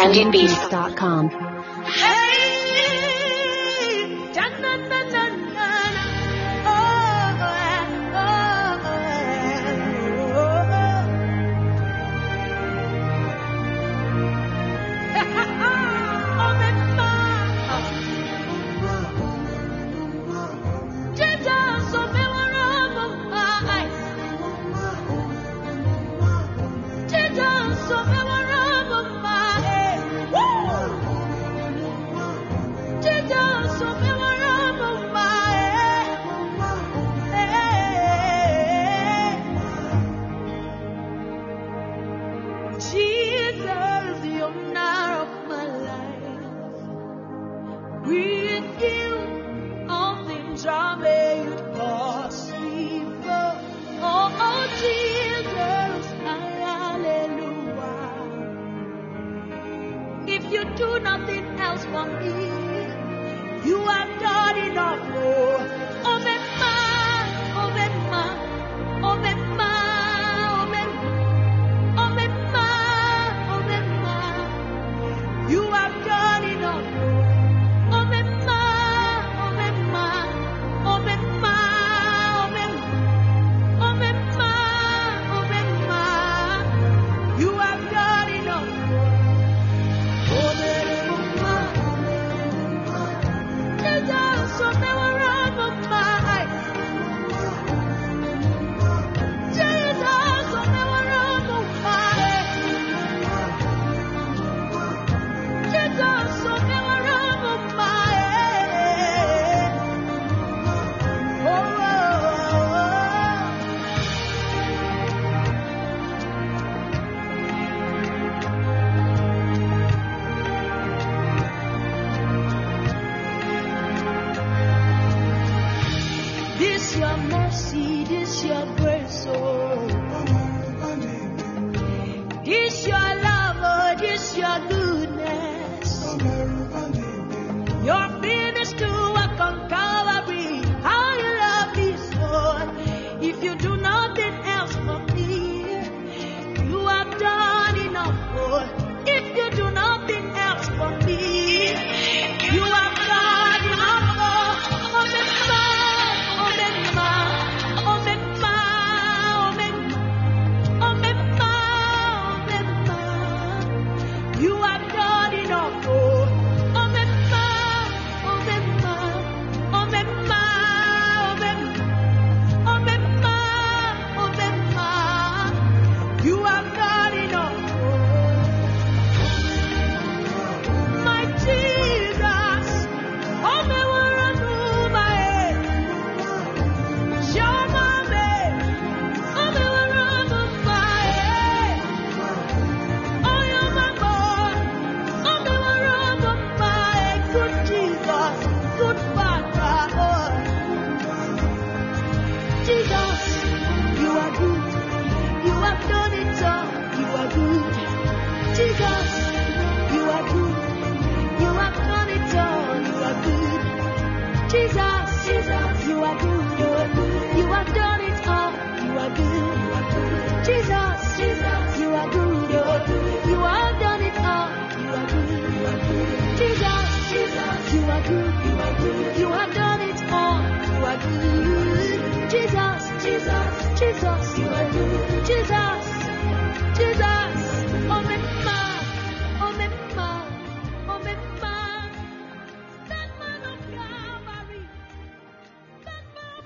trendybeats.com.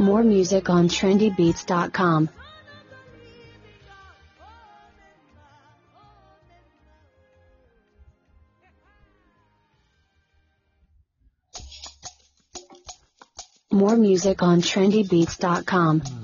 More music on trendybeats.com. More music on trendybeats.com.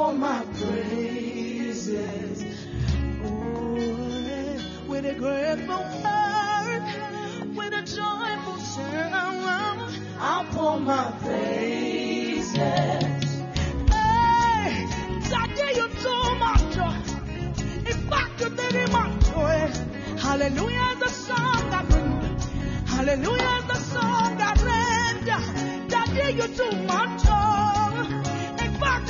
all my praises. With a grateful heart, with a joyful sound, I'll pour my praises. Hallelujah the song I bring. Hallelujah the song you do my joy.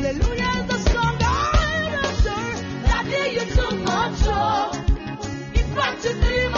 It's what you do,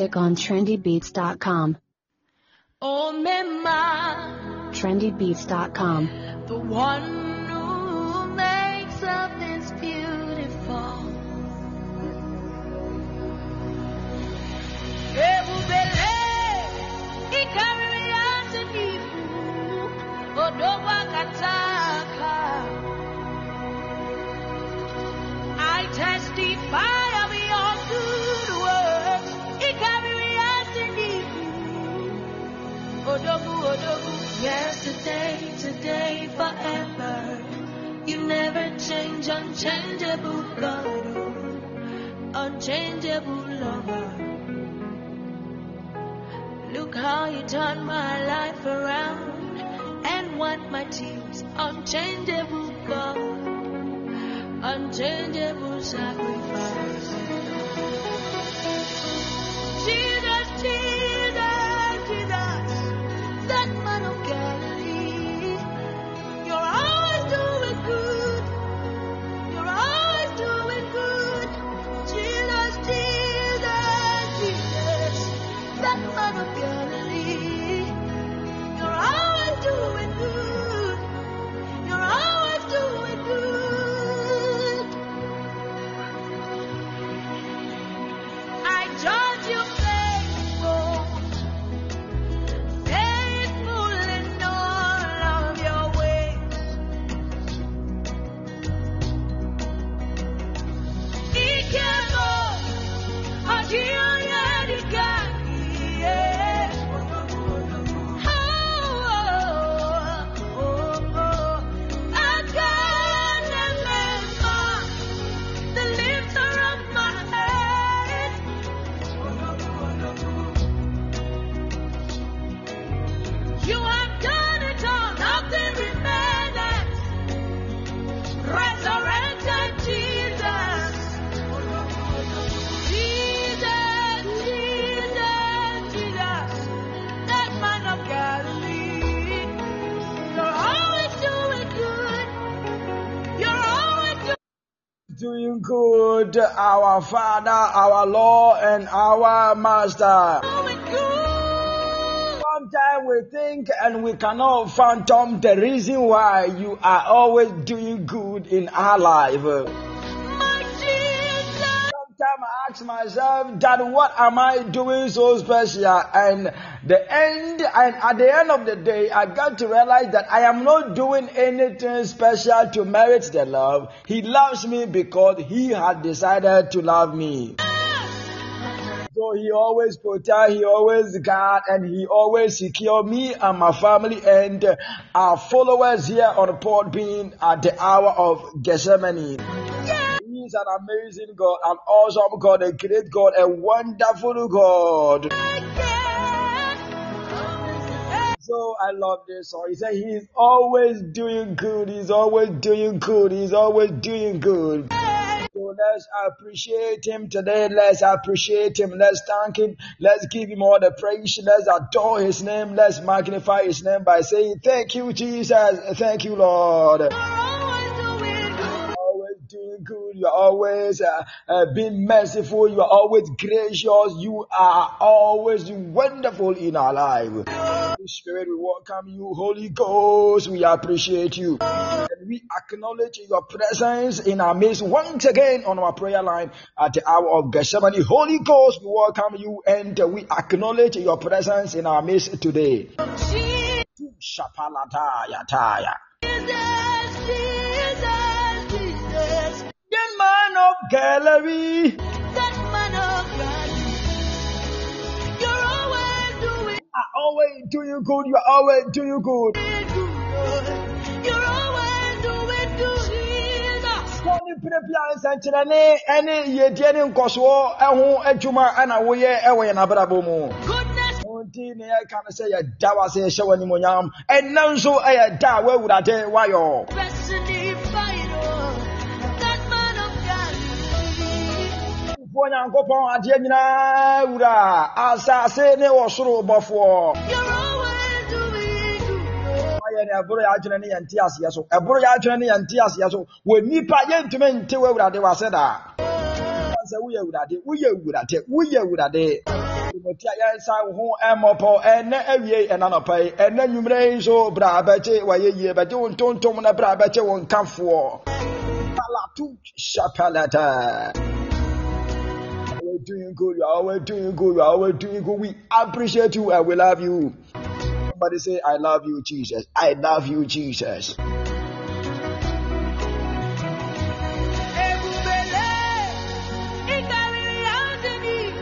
music on trendybeats.com. Oh, Trendybeats.com. tears, unchangeable God, unchangeable sacrifice. Doing good, our Father, our Lord, and our Master. Sometimes we think and we cannot fathom the reason why you are always doing good in our life. My Jesus. Sometimes I ask myself that what am I doing so special? And the end, and at the end of the day, I got to realize that I am not doing anything special to merit the love. He loves me because he had decided to love me. So he always protect, he always guard, and he always secure me and my family and our followers here on port being at the hour of Gethsemane. He is an amazing God, an awesome God, a great God, a wonderful God. So I love this song. He said he's always doing good. He's always doing good. He's always doing good. So let's appreciate him today. Let's appreciate him. Let's thank him. Let's give him all the praise. Let's adore his name. Let's magnify his name by saying, Thank you, Jesus. Thank you, Lord. Good. You're always uh, uh, being merciful. You are always gracious. You are always wonderful in our life. Holy Spirit, we welcome you. Holy Ghost, we appreciate you. And we acknowledge your presence in our midst once again on our prayer line at the hour of Gethsemane. Holy Ghost, we welcome you and we acknowledge your presence in our midst today. Jesus, Shapalataya taya. Of Galilee. That man of God. You're always doing are always doing good. You are always doing good. good. You're always doing good. Jesus. Wɔn ne pirapira nsɛnkyerɛnne ne yiedie ne nkɔsoɔ ho adwuma ɛna woyɛ ɛwɔ yɛn abrabɔ mu. Goodness. Wɔn ti ne yɛka no sɛ yɛda wase yɛhyɛ wɔn animonyam. Ɛnna nso ɛyɛ da a wɔawurade wayɔ. Of God. Foɔ Nyankopɔn adeɛ nyinaa wura asase ne wɔ soro bɔfoɔ. Wayɛ ne ɛboro yɛ adwene ne yɛn. Ɛboro yɛ adwene aseɛ so. Wɔ nipa yɛntumi nte wɔ awurade wase da. Oh, Sɛ woyɛ awurade, woyɛ awurade, woyɛ awurade. timoti a yɛnsa wo ho mmɔpɔ ɛnɛ awie ɛna nɔpa yi ɛnɛ nwummerɛ yi nso bra bɛgye wayɛ yie bɛgye wo ntontom na bra bɛgye wo nkafoɔ palatu shapalata We're doing good. We're doing good. We're doing good. We appreciate you and we love you. Somebody say, I love you, Jesus. I love you, Jesus. Ebubele, ikariri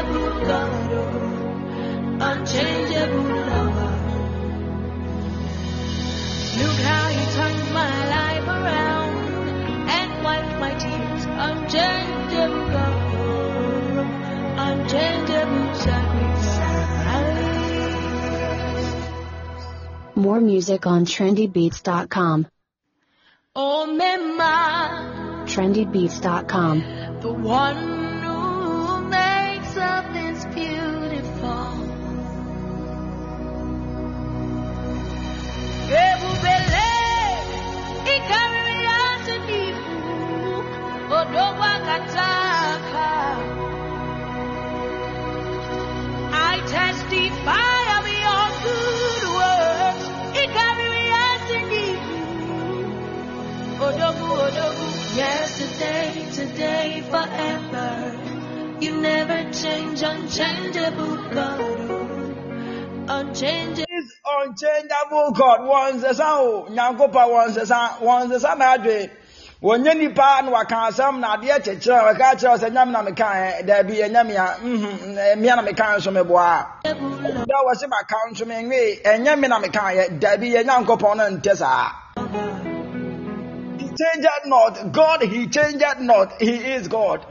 unchangeable God, unchangeable lover. Look how you turned my life around and wiped my tears. Unchangeable God, unchangeable sacrifice. More music on trendybeats.com. Oh, Mema, Trendybeats.com. the one Yesterday, today, forever. You never change, unchangeable God. Unchangeable. This unchangeable God. Wɔnsesa o nyankopɔn wɔnsesa wɔnsesa n'adwe wɔnyɛ nipa na waka asɛm na adeɛ kyekyerɛ a wɔka kyerɛ sɛ nyame na meka ɛ daabi ɛnyɛ mea mhm mmea na meka nso meboa da wɔ se maka nso menwe ɛnyɛ me na meka yɛ daabi yɛ nyankopɔn no nte saa he changed not God he changed not he is God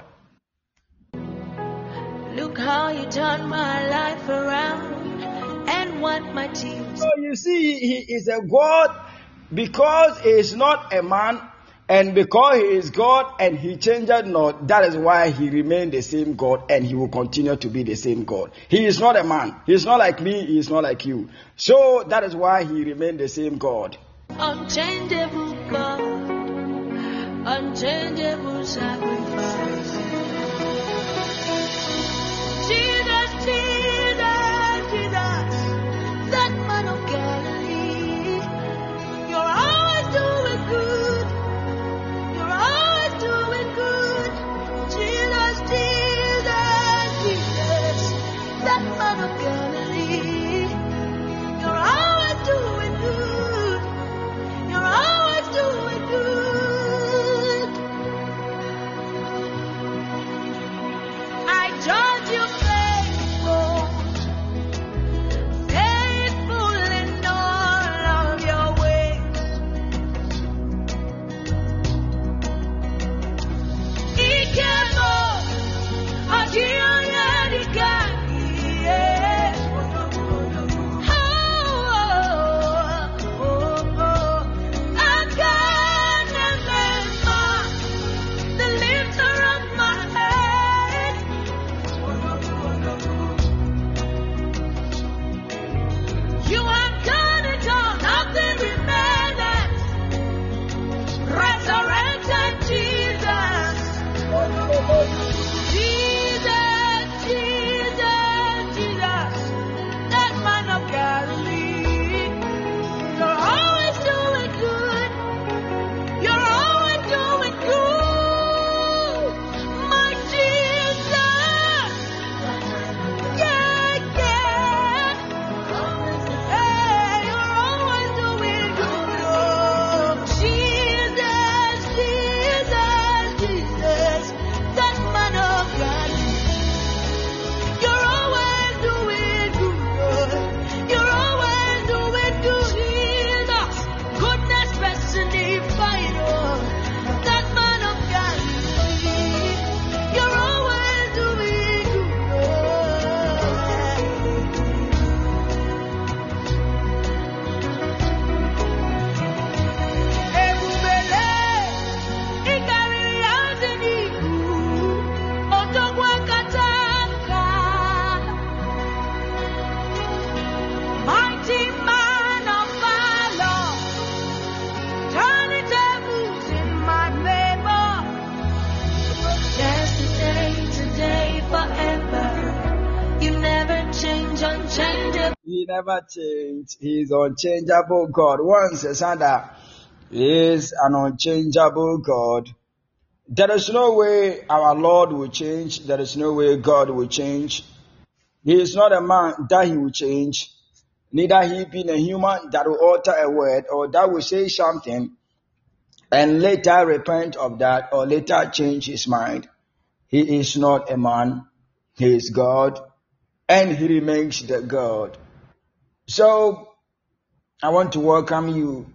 Look how you turned my life around and what my tears. So you see, he is a God because he is not a man, and because he is God and he changed not, that is why he remained the same God and he will continue to be the same God. He is not a man. He is not like me. He is not like you. So that is why he remained the same God. Unchangeable God, unchangeable sacrifice. Jesus, never change. He's unchangeable God. Once a Sanda is an unchangeable God. There is no way our Lord will change. There is no way God will change. He is not a man that he will change. Neither he being a human that will alter a word or that will say something and later repent of that or later change his mind. He is not a man. He is God and he remains the God. So I want to welcome you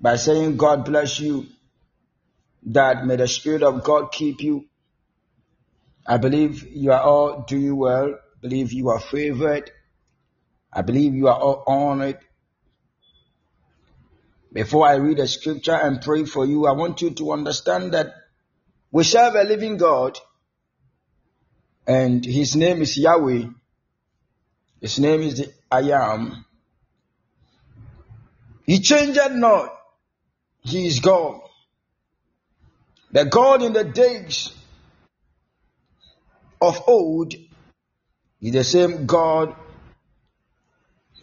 by saying God bless you, that may the Spirit of God keep you. I believe you are all doing well. I believe you are favored. I believe you are all honored. Before I read the scripture and pray for you, I want you to understand that we serve a living God and his name is Yahweh. His name is the I am. He changed not. He is God. The God in the days of old is the same God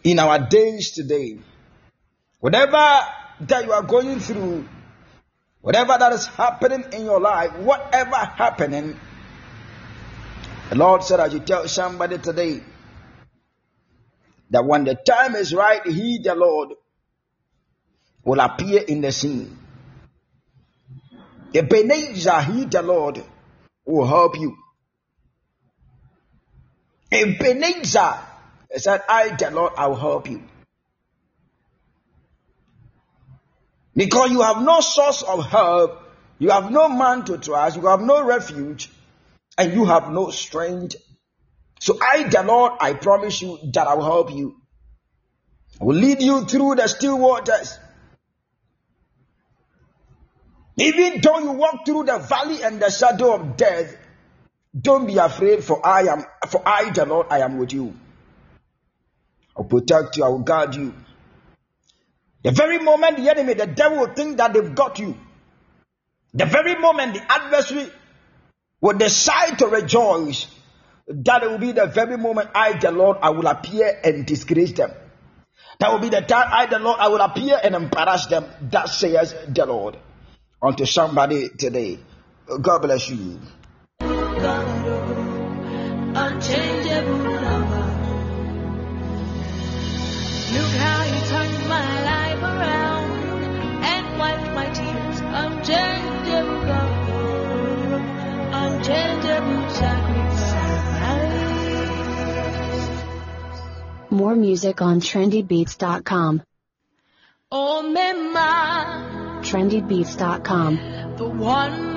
in our days today. Whatever that you are going through, whatever that is happening in your life, whatever happening, the Lord said, as you tell somebody today, that when the time is right, He, the Lord, will appear in the scene. Ebenezer, He, the Lord, will help you. Ebenezer said, I, the Lord, I will help you. Because you have no source of help, you have no man to trust, you have no refuge, and you have no strength. So I, the Lord, I promise you that I will help you. I will lead you through the still waters. Even though you walk through the valley and the shadow of death, don't be afraid, for I am, for I, the Lord, I am with you. I'll protect you, I will guard you. The very moment the enemy, the devil will think that they've got you. The very moment the adversary will decide to rejoice, that will be the very moment I, the Lord, I will appear and disgrace them. That will be the time I, the Lord, I will appear and embarrass them. That says the Lord. Unto somebody today. God bless you. Unchangeable. God. Unchangeable sacrifice. More music on trendybeats.com. Oh, trendybeats.com. the one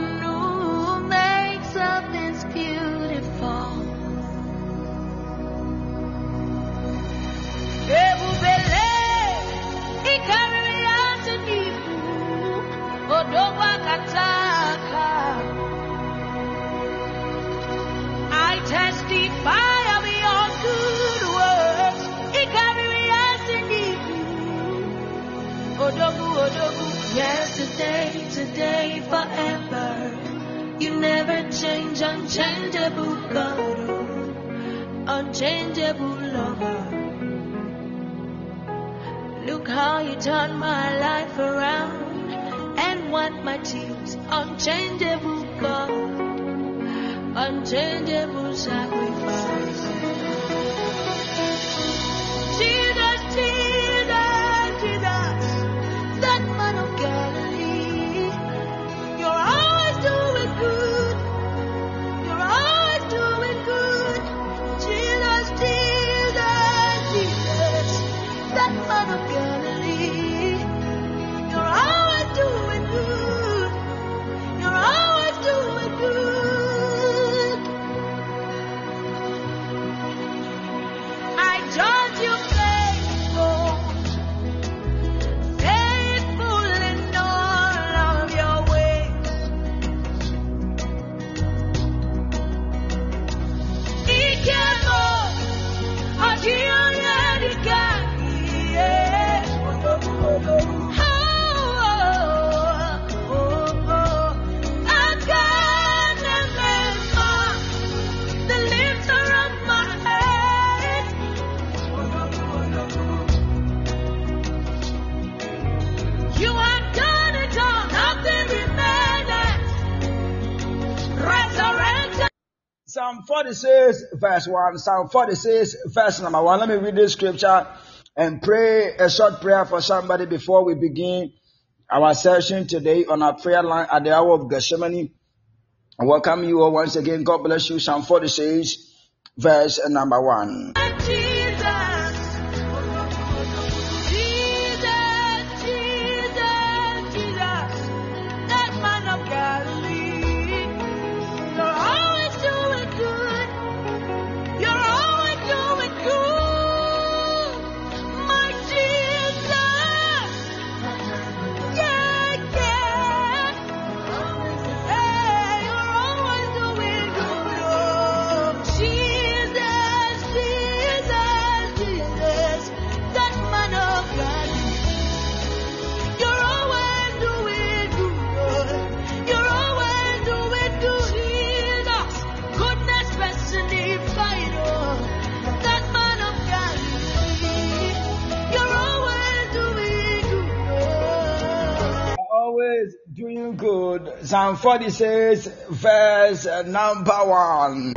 odogu, odogu. Yesterday, today, forever. You never change, unchangeable God, unchangeable lover. Look how you turn my life around and wipe my tears. Unchangeable God, unchangeable sacrifice. Psalm 46, verse 1. Psalm 46, verse number 1. Let me read this scripture and pray a short prayer for somebody before we begin our session today on our prayer line at the hour of Gethsemane. I welcome you all once again. God bless you. Psalm 46, verse number 1. Psalm 46, verse number 1.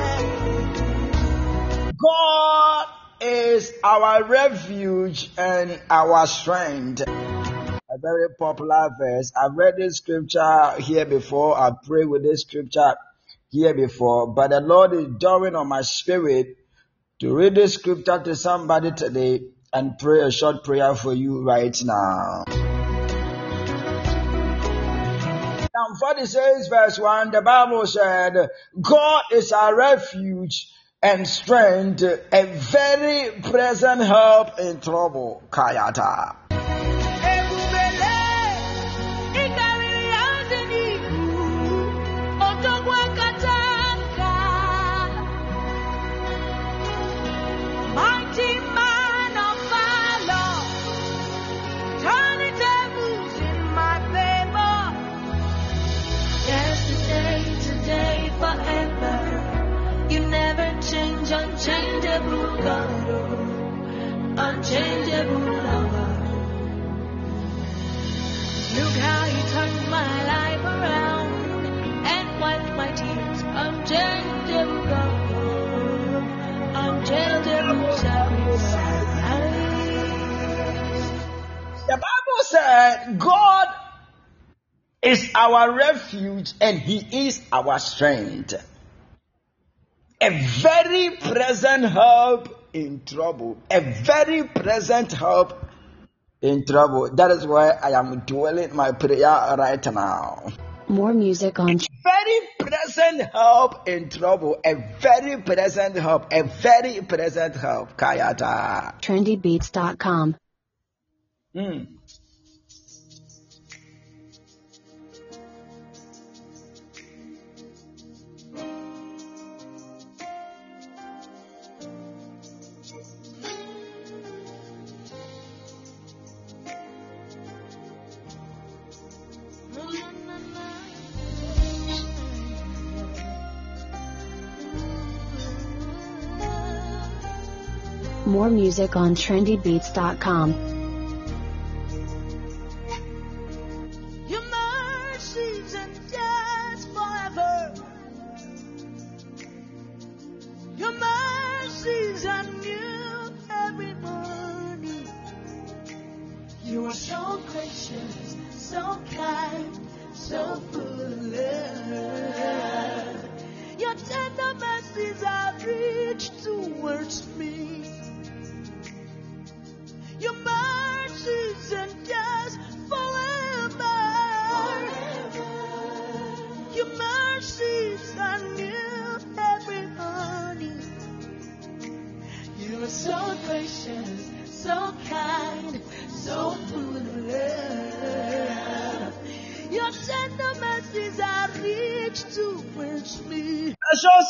God is our refuge and our strength. A very popular verse. I've read this scripture here before. I prayed with this scripture here before. But the Lord is drawing on my spirit to read this scripture to somebody today and pray a short prayer for you right now. Psalm 46 verse 1, the Bible said, God is our refuge and strength, a very present help in trouble. Kayata. The Bible said God is our refuge and He is our strength a very present help in trouble. A very present help in trouble. That is why I am dwelling my prayer right now. More music on. Very present help in trouble. A very present help. A very present help. Kayata. Trendybeats.com. Hmm. More music on trendybeats.com.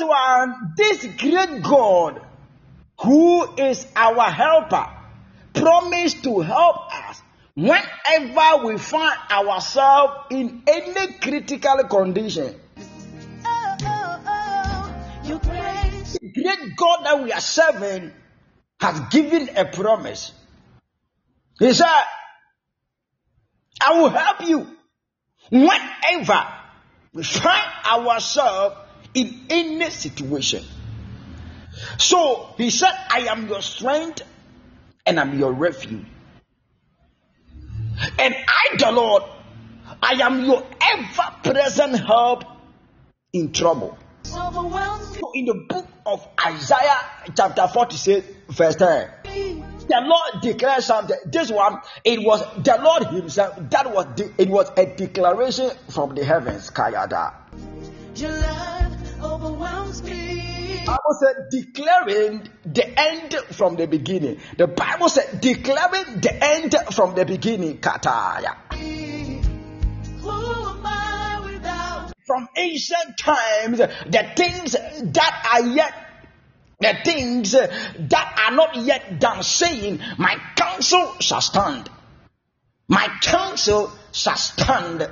One, this great God who is our helper promised to help us whenever we find ourselves in any critical condition. The great God that we are serving has given a promise. He said, I will help you whenever we find ourselves in any situation. So he said, I am your strength and I'm your refuge. And I, the Lord, I am your ever present help in trouble. In the book of Isaiah, chapter 46, verse 10, the Lord declared something. This one, it was the Lord Himself. That was the, it was a declaration from the heavens. Kayada. Overwhelms me. Bible said declaring the end from the beginning. The Bible said declaring the end from the beginning. Kataya. Who am I without? From ancient times, the things that are yet the things that are not yet done, saying, My counsel shall stand. My counsel shall stand,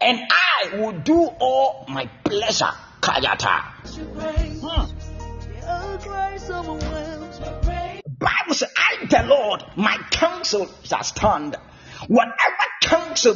and I will do all my pleasure. Kayata. Bible says, I the Lord, my counsel shall stand. Whatever counsel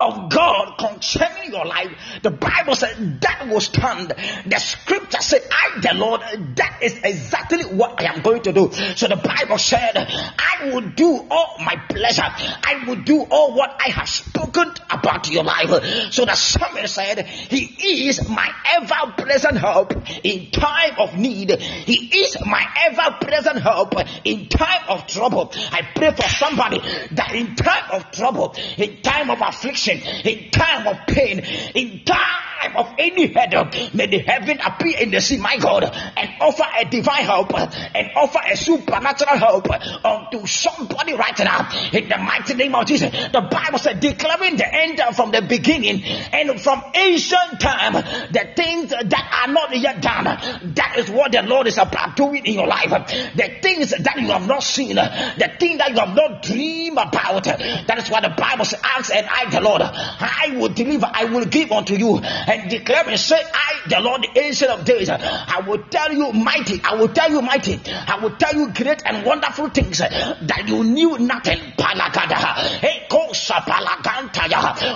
of God concerning your life, the Bible said that will stand. The scripture said, I the Lord, that is exactly what I am going to do. So the Bible said, I will do all my pleasure. I will do all what I have spoken about your life. So the psalmist said, He is my ever present help in time of need. He is my ever present help in time of trouble. I pray for somebody that in time of trouble, in time of affliction, in time of pain, in time of any headache, may the heaven appear in the sea, my God, and offer a divine help and offer a supernatural help unto somebody right now in the mighty name of Jesus. The Bible said, declaring the end from the beginning and from ancient time, the things that are not yet done. That is what the Lord is about doing in your life. The things that you have not seen, the thing that you have not dreamed about. That is what the Bible says, and I, the Lord, I will deliver, I will give unto you and declare and say, I, the Lord, the ancient of days, I will tell you mighty, I will tell you mighty, I will tell you great and wonderful things that you knew nothing.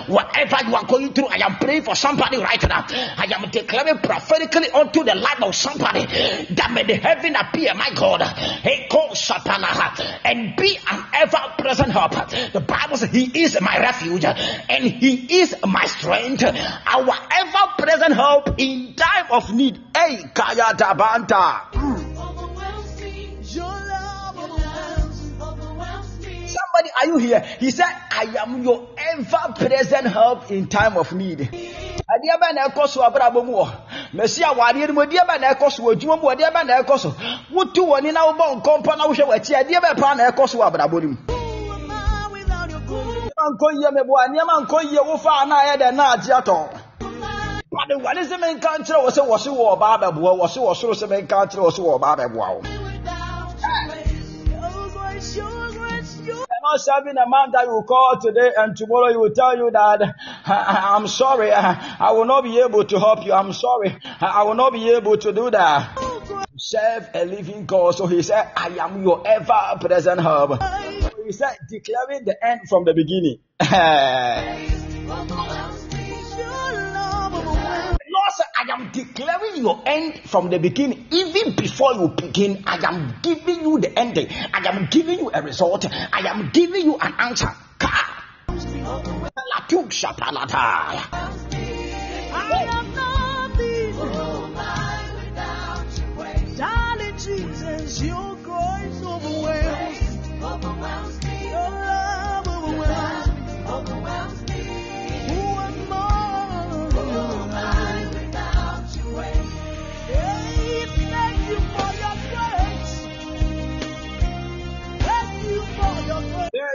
Whatever you are going through, I am praying for somebody right now. I am declaring prophetically unto the life of somebody that may the heaven appear, my God, and be an ever present help. The Bible says, He is my refuge and He is my strength, our ever present help in time of need. Hey, Kaya Dabanta. Somebody, are you here? He said, I am your ever present help in time of need. na ɛkɔ so abrabɔ mu wɔ mɛsi no mu na ɛkɔ so adwuma mu na ɛkɔ so wotu wɔ na wobɔ na wohwɛ na ɛkɔ so wɔ abrabɔ no mu grace? nneɛma nkɔ yie meboa nneɛma nkɔ yie wofa na ayɛ dɛ na agye atɔ pade wade sɛ menka nkyerɛ wɔ sɛ wɔse wɔ ɔbaa bɛboa wɔse wɔ soro sɛ menka nkyerɛ wɔ sɛ wɔ ɔbaa bɛboa wo not serving a man that you call today and tomorrow he will tell you that "I- I'm sorry, I will not be able to help you. I'm sorry, I I will not be able to do that. Serve a living God. So he said, I am your ever present help. So he said, declaring the end from the beginning. Lord Overwhelms me. Your love overwhelms said, I am declaring your end from the beginning. Even before you begin, I am giving you the ending. I am giving you a result. I am giving you an answer. Ka.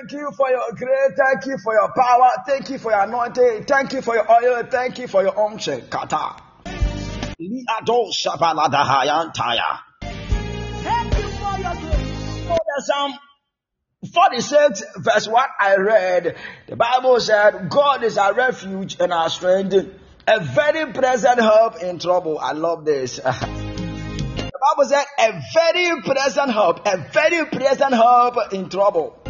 Thank you for your grace. Thank you for your power. Thank you for your anointing. Thank you for your oil. Thank you for your unction. Kata. Liado shabaladahayantaya. Thank you for your grace. Oh, there's Psalm 46 verse 1 I read. The Bible said, God is our refuge and our strength, a very present help in trouble. I love this. The Bible said, a very present help, a very present help in trouble.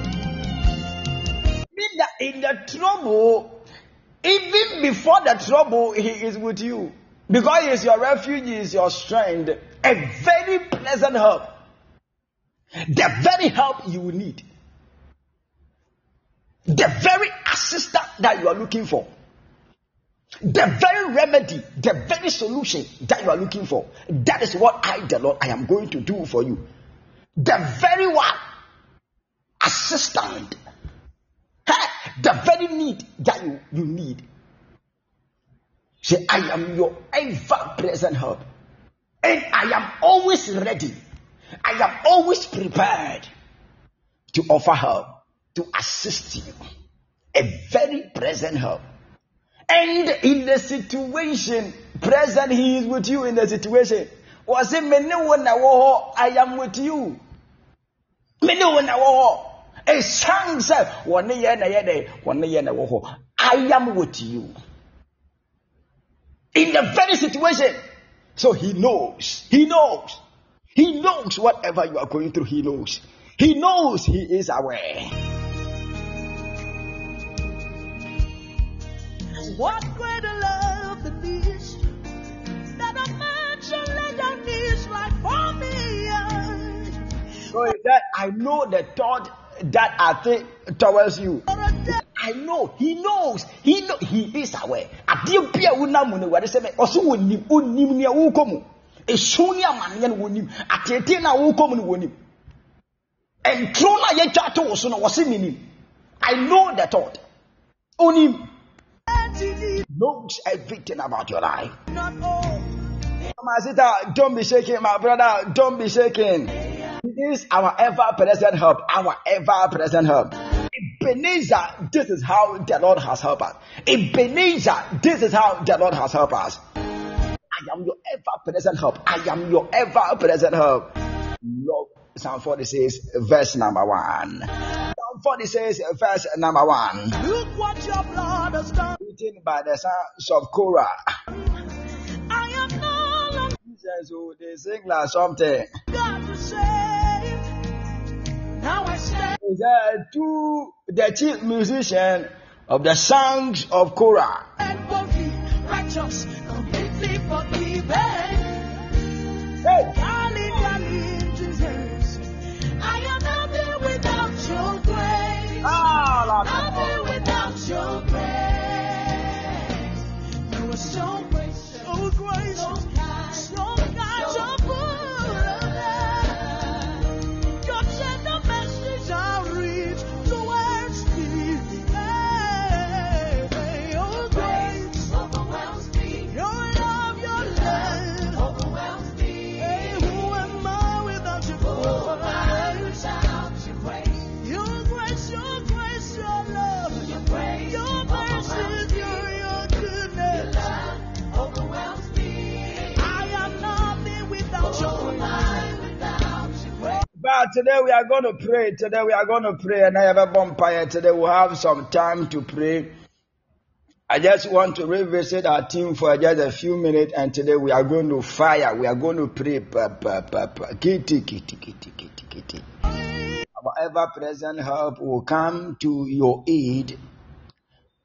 Mean that in the trouble, even before the trouble, He is with you. Because He is your refuge, He is your strength, a very pleasant help. The very help you will need. The very assistance that you are looking for. The very remedy, the very solution that you are looking for. That is what I, the Lord, I am going to do for you. The very one assistant. The very need that you, you need. Say, I am your ever present help. And I am always ready. I am always prepared to offer help, to assist you. A very present help. And in the situation, present, He is with you in the situation. Was it many one I am with you? Many one a son said, one year na yede, one year na woho. I am with you. In the very situation. So he knows. He knows. He knows whatever you are going through, he knows. He knows he is aware. What greater love than this? That a man should lay down his life for me. So that I know the thought that I think towards you. I know, he knows, he know, he is aware. Adeɛ bi a wonam mu no wade sɛ ɔso wɔnim onim nea wokɔ mu. Esu ne amanneɛ no wɔnim atete no a wokɔ mu no wɔnim ɛntoro no a yɛtwa to wo so no wɔse menim I know the thought. Onim knows everything about your life. My sister don't be shaking my brother. Don't be shaking he is our ever present help our ever present help Ebenezer, this is how the Lord has helped us. Ebenezer, this is how the Lord has helped us. I am your ever present help. I am your ever present help. Lord, Psalm 46, verse number one. Psalm 46, verse number one. Look what your blood has done. Written by the sons of Korah. I am no longer Jesus, oh, they sing like something. God to save. Now I stand Is there to the chief musician of the songs of Korah. But today we are going to pray. Today we are going to pray. And I have a vampire. Today we'll have some time to pray. I just want to revisit our team for just a few minutes. And today we are going to fire. We are going to pray. Pa. Our ever present help will come to your aid.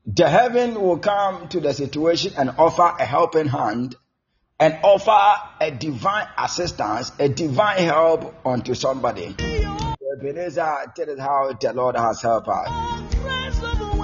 The heaven will come to the situation and offer a helping hand and offer a divine assistance, a divine help unto somebody. Ebenezer, that is how the Lord has helped us.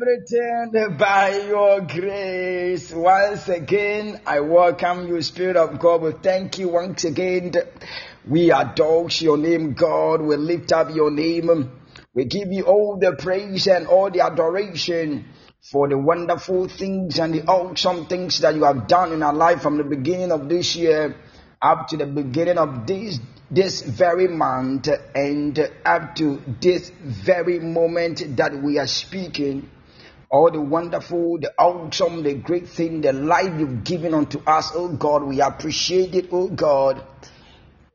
Everything by your grace. Once again, I welcome you, Spirit of God. We thank you once again. We adore your name, God. We lift up your name. We give you all the praise and all the adoration for the wonderful things and the awesome things that you have done in our life from the beginning of this year up to the beginning of this this very month and up to this very moment that we are speaking all the wonderful the awesome the great thing the life you've given unto us oh god we appreciate it oh god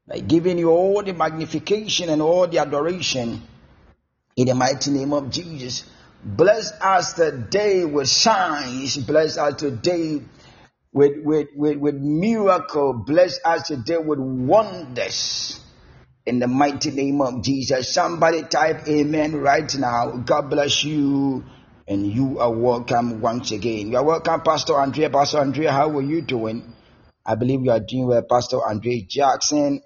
by giving you all the magnification and all the adoration in the mighty name of jesus bless us today with signs bless us today with, with, with, with miracle. Bless us today with wonders. In the mighty name of Jesus. Somebody type amen right now. God bless you. And you are welcome once again. You are welcome, Pastor Andrea. Pastor Andrea, how are you doing? I believe you are doing well, Pastor Andrea Jackson,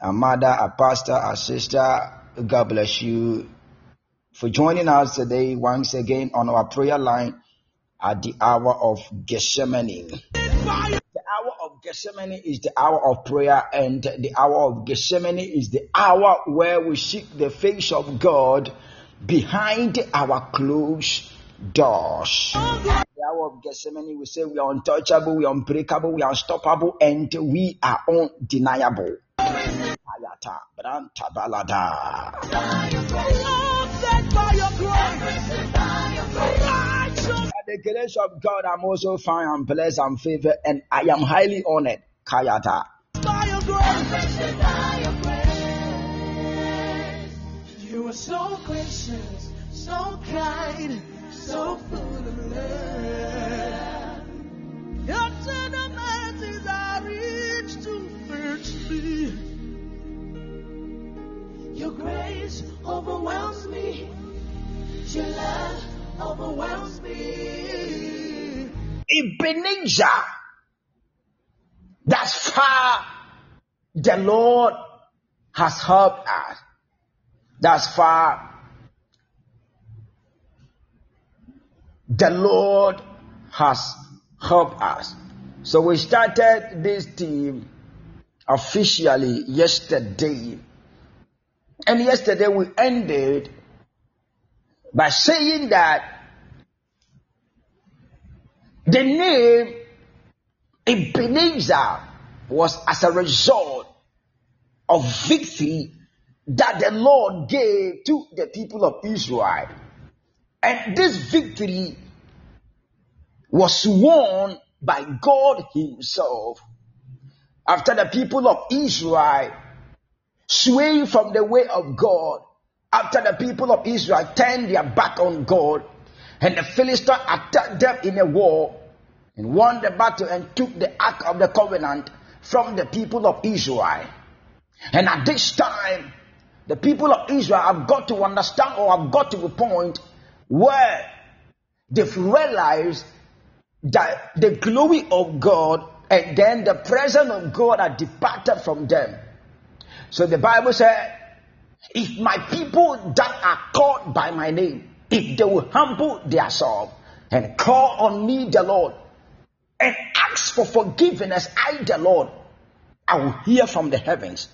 a mother, a pastor, a sister. God bless you for joining us today once again on our prayer line at the hour of Gethsemane. The hour of Gethsemane is the hour of prayer, and the hour of Gethsemane is the hour where we seek the face of God behind our closed doors. The hour of Gethsemane, we say we are untouchable, we are unbreakable, we are unstoppable, and we are undeniable. Balada. the grace of God, I'm also fine, I'm blessed, I'm favored, and I am highly honored. Kayata. Are so gracious, so kind, so full of love. Your tender mercies are rich to me. Your grace overwhelms me. Your love overwhelms me. Ebenezer, thus far the Lord has helped us. Thus far, the Lord has helped us. So we started this team officially yesterday. And yesterday we ended by saying that the name Ebenezer was as a result of victory that the Lord gave to the people of Israel. And this victory was won by God Himself after the people of Israel swayed from the way of God after the people of Israel turned their back on God and the Philistines attacked them in a war and won the battle and took the ark of the covenant from the people of Israel. And at this time, the people of Israel have got to understand or have got to a point where they've realized that the glory of God and then the presence of God had departed from them. So the Bible said, if my people that are called by my name, if they will humble themselves and call on me, the Lord, and ask for forgiveness, I, the Lord, I will hear from the heavens.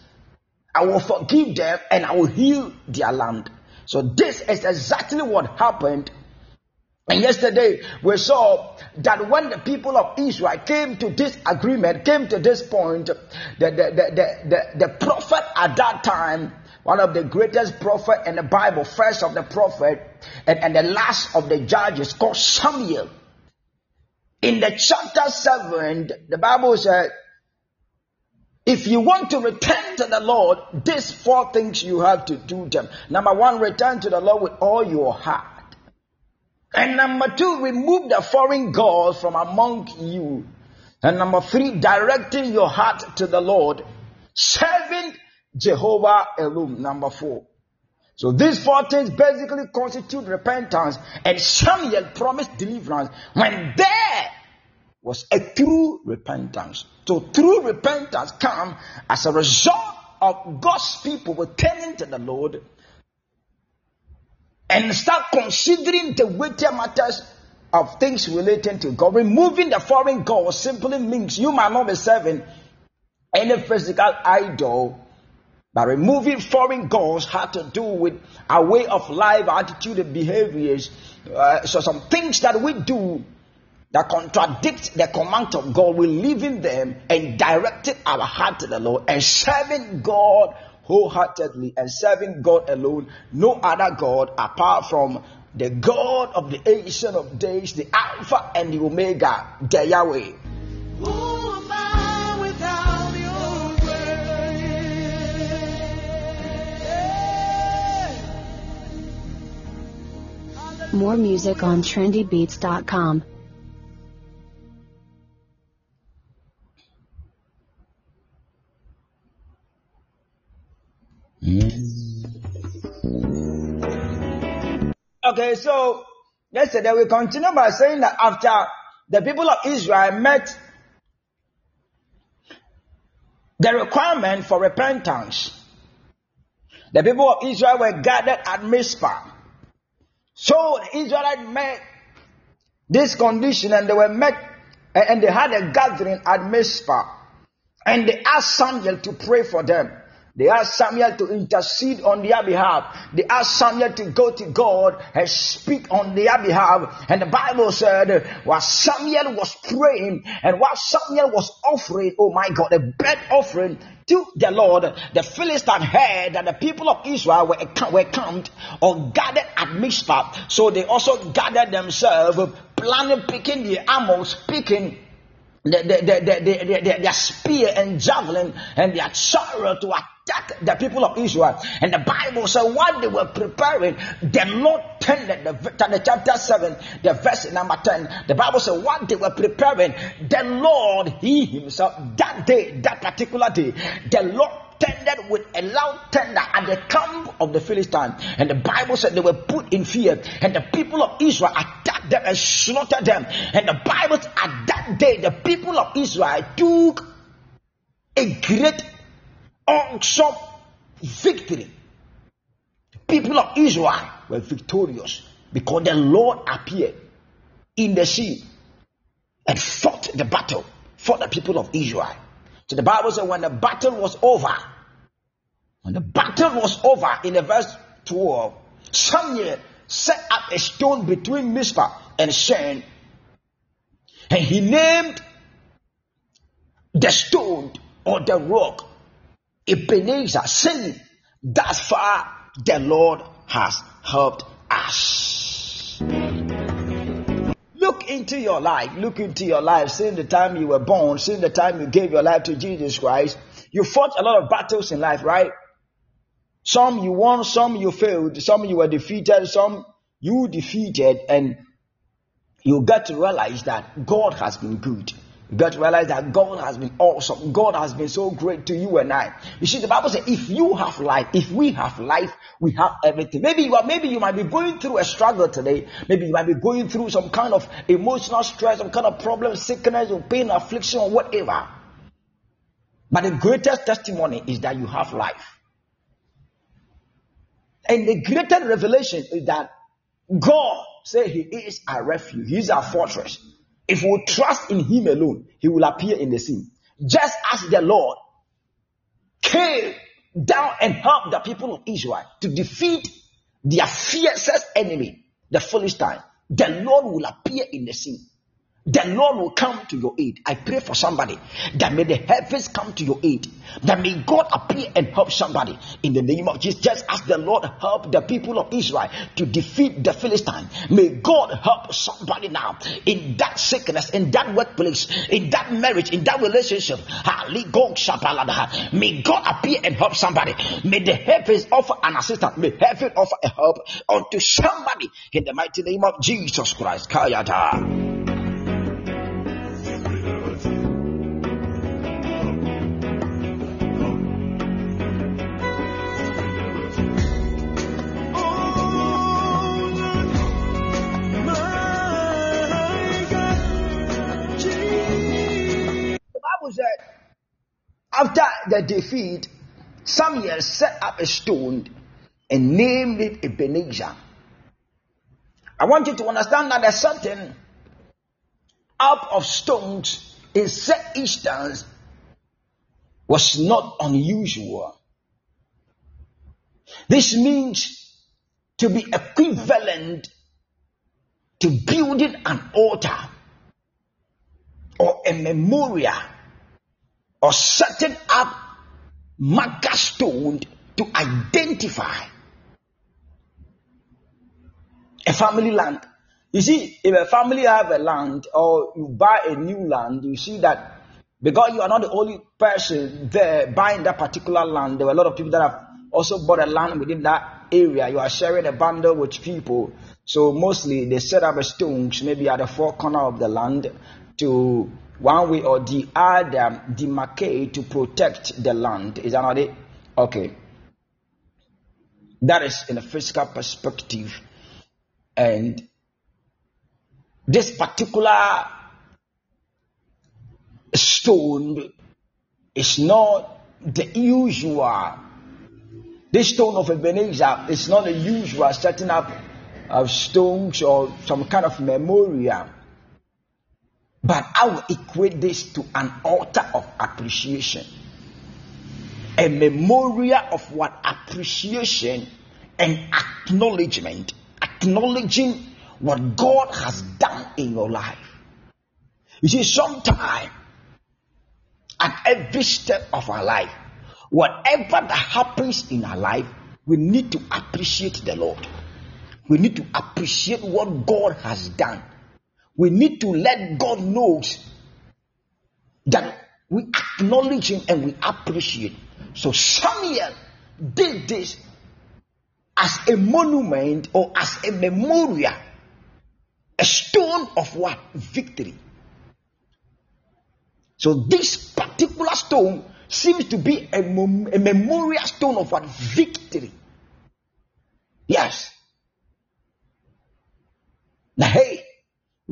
I will forgive them and I will heal their land. So this is exactly what happened. And yesterday we saw that when the people of Israel came to this agreement, came to this point, the, the, the, the, the prophet at that time one of the greatest prophet in the Bible, first of the prophet and, and the last of the judges called Samuel. In the chapter 7, the Bible said, if you want to return to the Lord, these four things you have to do them. Number one, return to the Lord with all your heart. And number two, remove the foreign gods from among you. And number three, directing your heart to the Lord, serving Jehovah Elohim, number four. So these four things basically constitute repentance, and Samuel promised deliverance when there was a true repentance. So true repentance come as a result of God's people returning to the Lord and start considering the weightier matters of things relating to God. Removing the foreign gods simply means you might not be serving any physical idol, but removing foreign gods had to do with our way of life, attitude, and behaviors. Uh, so some things that we do that contradict the command of God, we live in them and directing our heart to the Lord and serving God wholeheartedly and serving God alone, no other God apart from the God of the ancient of days, the Alpha and the Omega, the Yahweh. More music on trendybeats.com. Okay, so yesterday we continue by saying that after the people of Israel met the requirement for repentance, the people of Israel were gathered at Mizpah. So the Israelites met this condition and they were met and they had a gathering at Mizpah and they asked Samuel to pray for them. They asked Samuel to intercede on their behalf. They asked Samuel to go to God and speak on their behalf. And the Bible said, while Samuel was praying and while Samuel was offering, oh my God, a bread offering to the Lord, the Philistine heard that the people of Israel were, were camped or gathered at Mizpah. So they also gathered themselves, planning, picking the arrows, picking their, spear and javelin and their chariot to attack the people of Israel. And the Bible said while they were preparing, the Lord tended the, the chapter 7, the verse number 10. The Bible said while they were preparing, the Lord, He Himself, that day, that particular day, the Lord tended with a loud tender at the camp of the Philistines. And the Bible said they were put in fear, and the people of Israel attacked them and slaughtered them. And the Bible at that day, the people of Israel took a great awesome victory. The people of Israel were victorious because the Lord appeared in the sea and fought the battle for the people of Israel. So the Bible said when the battle was over, when the battle was over in the verse 12, Samuel set up a stone between Mizpah and Shen, and he named the stone or the rock Ebenezer, saying, Thus far the Lord has helped us. Look into your life. Look into your life. Since the time you were born, since the time you gave your life to Jesus Christ, you fought a lot of battles in life, right? Some you won, some you failed, some you were defeated, some you defeated, and you got to realize that God has been good. Got to realize that God has been awesome. God has been so great to you and I. You see, the Bible says, if you have life, if we have life, we have everything. Maybe you are, maybe you might be going through a struggle today. Maybe you might be going through some kind of emotional stress, some kind of problem, sickness, or pain, affliction, or whatever. But the greatest testimony is that you have life. And the greatest revelation is that God say He is our refuge, He is our fortress. If we trust in Him alone, He will appear in the scene. Just as the Lord came down and helped the people of Israel to defeat their fiercest enemy, the Philistine, the Lord will appear in the scene the Lord will come to your aid. I pray for somebody that may the heavens come to your aid. That may God appear and help somebody in the name of Jesus. Just as the Lord helped the people of Israel to defeat the Philistine, may God help somebody now in that sickness, in that workplace, in that marriage, in that relationship. May God appear and help somebody. May the heavens offer an assistance. May heaven offer a help unto somebody in the mighty name of Jesus Christ. After the defeat, Samuel set up a stone and named it Ebenezer. I want you to understand that a certain up of stones in set instance was not unusual. This means to be equivalent to building an altar or a memorial or setting up marker stone to identify a family land. You see, if a family have a land or you buy a new land, you see that because you are not the only person there buying that particular land, there were a lot of people that have also bought a land within that area. You are sharing a bundle with people. So mostly they set up a stones maybe at the four corner of the land to one way or the other demarcate to protect the land. Is that not it? Okay. That is in a physical perspective. And this particular stone is not the usual. This stone of Ebenezer is not the usual setting up of stones or some kind of memorial. But I will equate this to an altar of appreciation. A memorial of what appreciation and acknowledgement acknowledging what God has done in your life. You see, sometimes at every step of our life, whatever that happens in our life, we need to appreciate the Lord. We need to appreciate what God has done. We need to let God know that we acknowledge Him and we appreciate. So Samuel did this as a monument or as a memorial, a stone of what? Victory. So this particular stone seems to be a, a memorial stone of what? Victory. Yes. Now, hey,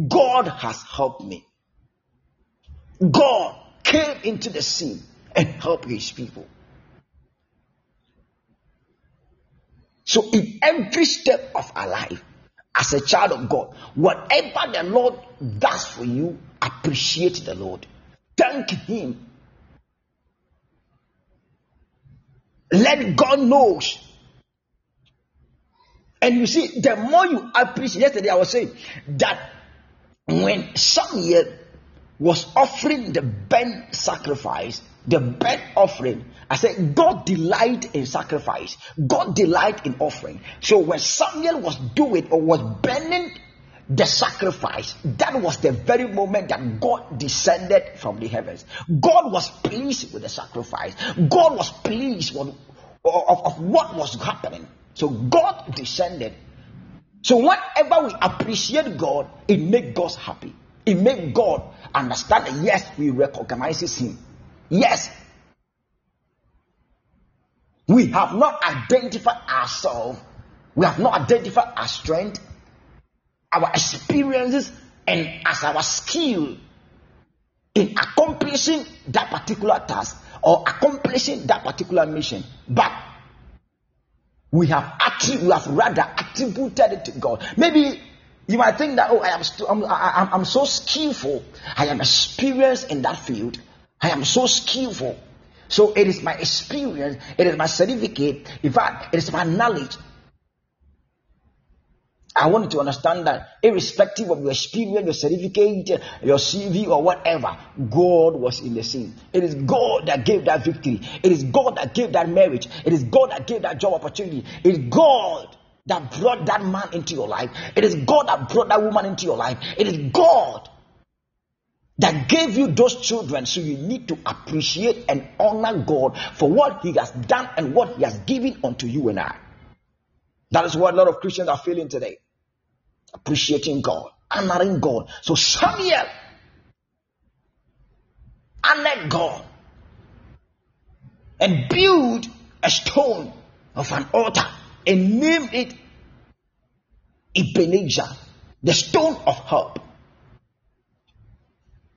God has helped me. God came into the scene and helped his people. So, in every step of our life, as a child of God, whatever the Lord does for you, appreciate the Lord. Thank Him. Let God know. And you see, the more you appreciate, yesterday I was saying that when Samuel was offering the burnt sacrifice, the burnt offering. I said, God delight in sacrifice. God delight in offering. So when Samuel was doing or was burning the sacrifice, that was the very moment that God descended from the heavens. God was pleased with the sacrifice. God was pleased with, of, of what was happening. So God descended. So whenever we appreciate God, it makes God happy. It makes God understand that yes, we recognize Him. Yes. We have not identified ourselves. We have not identified our strength, our experiences, and as our skill in accomplishing that particular task or accomplishing that particular mission. But we have actually, we have rather attributed it to God. Maybe you might think that, oh, I am, st- I'm, I, I'm so skillful. I am experienced in that field. I am so skillful. So it is my experience, it is my certificate, in fact, it is my knowledge. I want you to understand that irrespective of your experience, your certificate, your CV, or whatever, God was in the scene. It is God that gave that victory. It is God that gave that marriage. It is God that gave that job opportunity. It is God that brought that man into your life. It is God that brought that woman into your life. It is God that gave you those children. So you need to appreciate and honor God for what He has done and what He has given unto you and I. That is what a lot of Christians are feeling today. Appreciating God, honoring God. So Samuel honored God and built a stone of an altar and named it Ebenezer, the stone of help.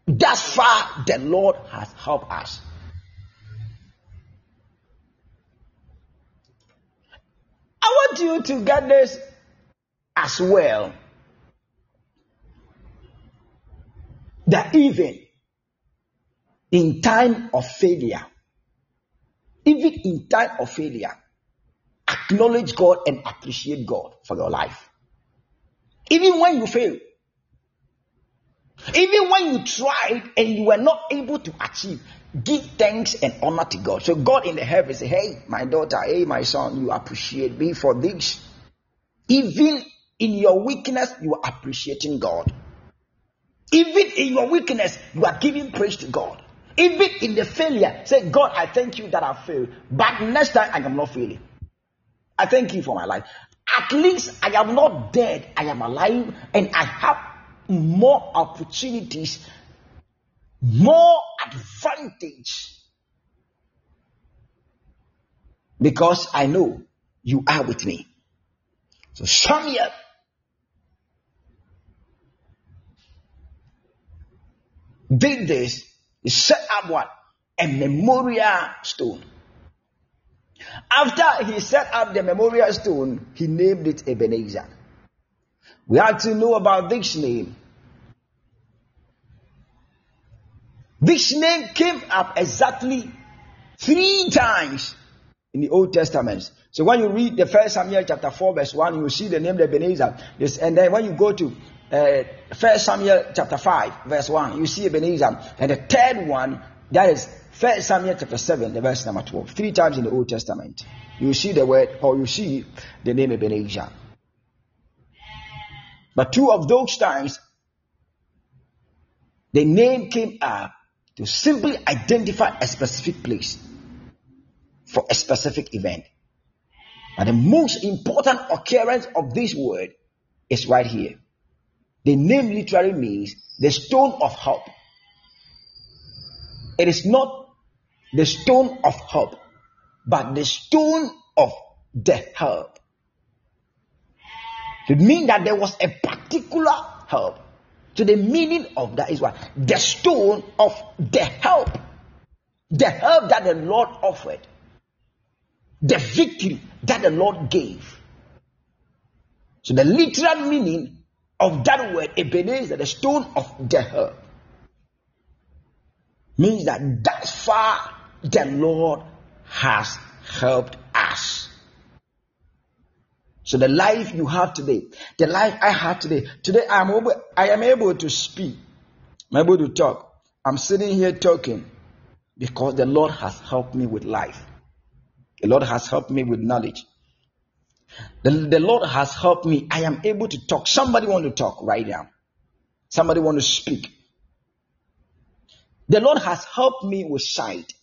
Thus far, the Lord has helped us. I want you to get this as well. That even in time of failure, even in time of failure, acknowledge God and appreciate God for your life. Even when you fail, even when you tried and you were not able to achieve, give thanks and honor to God. So God in the heavens say, Hey, my daughter, hey, my son, you appreciate me for this. Even in your weakness, you are appreciating God. Even in your weakness, you are giving praise to God. Even in the failure, say, God, I thank you that I failed. But next time I am not failing. I thank you for my life. At least I am not dead. I am alive and I have more opportunities, more advantage. Because I know you are with me. So Samuel did this. He set up what? A memorial stone. After he set up the memorial stone, he named it Ebenezer. We have to know about this name. This name came up exactly three times in the Old Testament. So when you read the first Samuel chapter 4 verse 1, you see the name Ebenezer. This, and then when you go to uh, first Samuel chapter 5 verse 1, you see Ebenezer. And the third one, that is first Samuel chapter 7, the verse number 12. Three times in the Old Testament. You see the word or you see the name Ebenezer. But two of those times, the name came up to simply identify a specific place for a specific event. But the most important occurrence of this word is right here. The name literally means the stone of help. It is not the stone of help, but the stone of the help. It means that there was a particular help. So the meaning of that is what? The stone of the help. The help that the Lord offered the victory that the Lord gave. So the literal meaning of that word, Ebenezer, the stone of the help, means that thus far the Lord has helped us. So the life you have today, the life I have today, today I am able, I am able to speak, I'm able to talk. I'm sitting here talking because the Lord has helped me with life. The Lord has helped me with knowledge. The, the Lord has helped me. I am able to talk. Somebody want to talk right now. Somebody want to speak. The Lord has helped me with sight.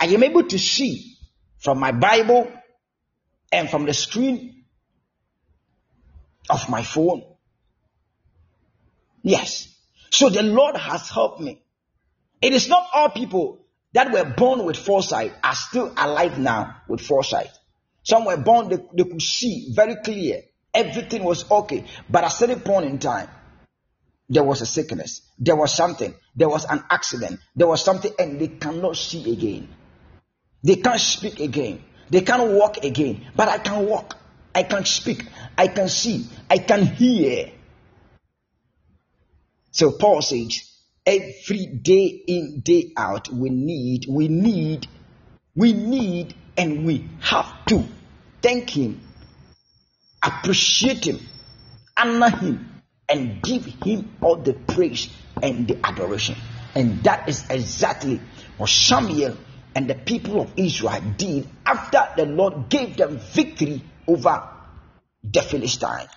I am able to see from my Bible and from the screen of my phone. Yes. So the Lord has helped me. It is not all people that were born with foresight are still alive now with foresight. Some were born, they, they could see very clear. Everything was okay. But at a certain point in time, there was a sickness. There was something. There was an accident. There was something, and they cannot see again. They can't speak again. They can't walk again. But I can walk. I can speak. I can see. I can hear. So Paul says, every day in day out we need we need we need and we have to thank him appreciate him honor him and give him all the praise and the adoration. And that is exactly what samuel and the people of israel did after the lord gave them victory over the philistines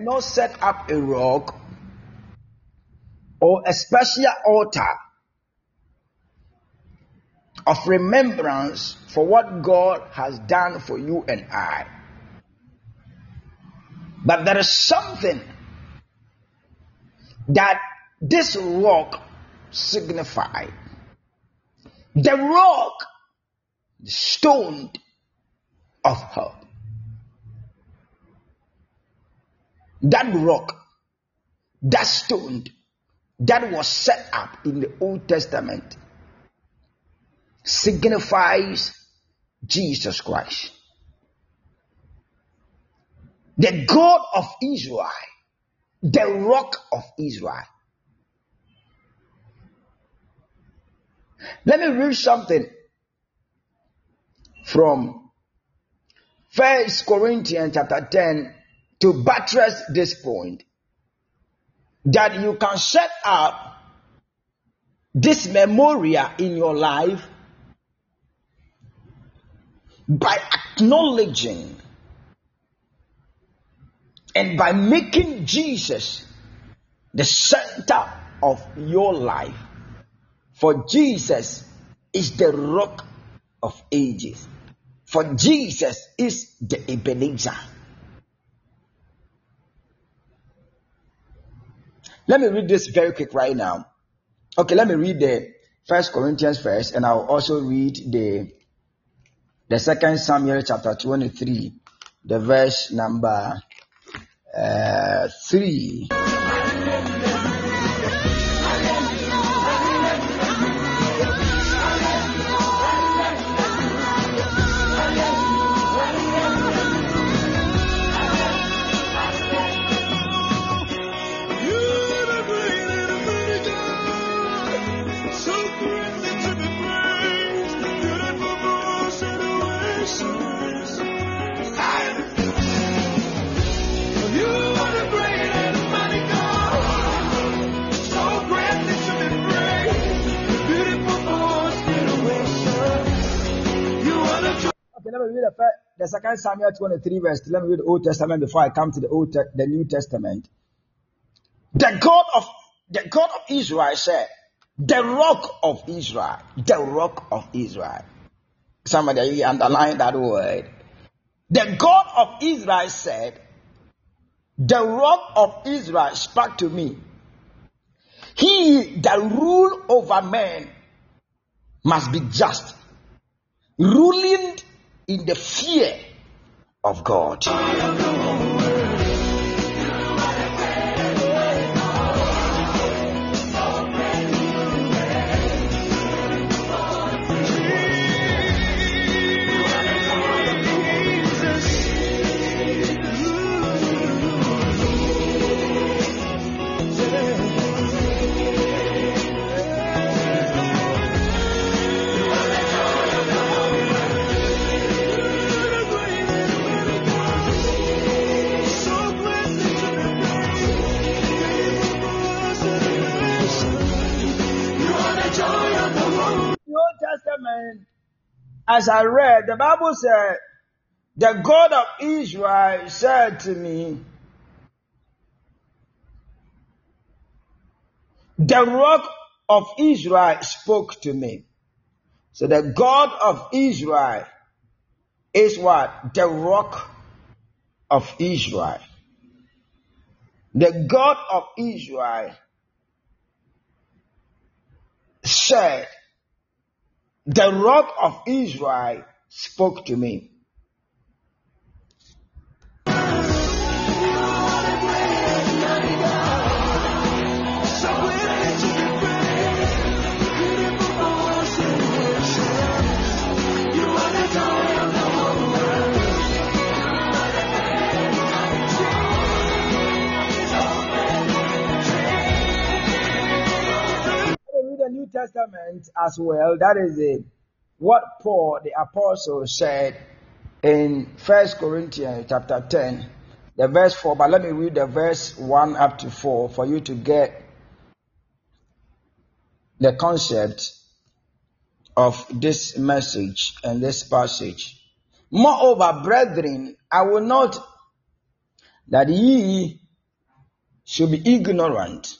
and I might not set up a rock or a special altar of remembrance for what God has done for you and I. But there is something that this rock signified. The rock, stone of help. That rock, that stone that was set up in the Old Testament signifies Jesus Christ. The God of Israel, the rock of Israel. Let me read something from First Corinthians chapter 10 to buttress this point that you can set up this memorial in your life by acknowledging and by making Jesus the center of your life. For Jesus is the rock of ages. For Jesus is the Ebenezer. Let me read this very quick right now. Okay, let me read the First Corinthians first, and I'll also read the the Second Samuel chapter twenty-three, the verse number uh, three. Let me read the, first, the second Samuel 23 verse. Let me read the Old Testament before I come to the Old Te- the New Testament. The God of the God of Israel said, "The Rock of Israel, the Rock of Israel." Somebody underline that word. The God of Israel said, "The Rock of Israel spoke to me. He that rule over men must be just, ruling in the fear of God." As I read, the Bible said, the God of Israel said to me, The rock of Israel spoke to me. So the God of Israel is what? The rock of Israel. The God of Israel said, The rock of Israel spoke to me. Testament as well. That is a, what Paul the apostle said in First Corinthians chapter 10, the verse 4. But let me read the verse 1 up to 4 for you to get the concept of this message and this passage. Moreover, brethren, I will not that ye should be ignorant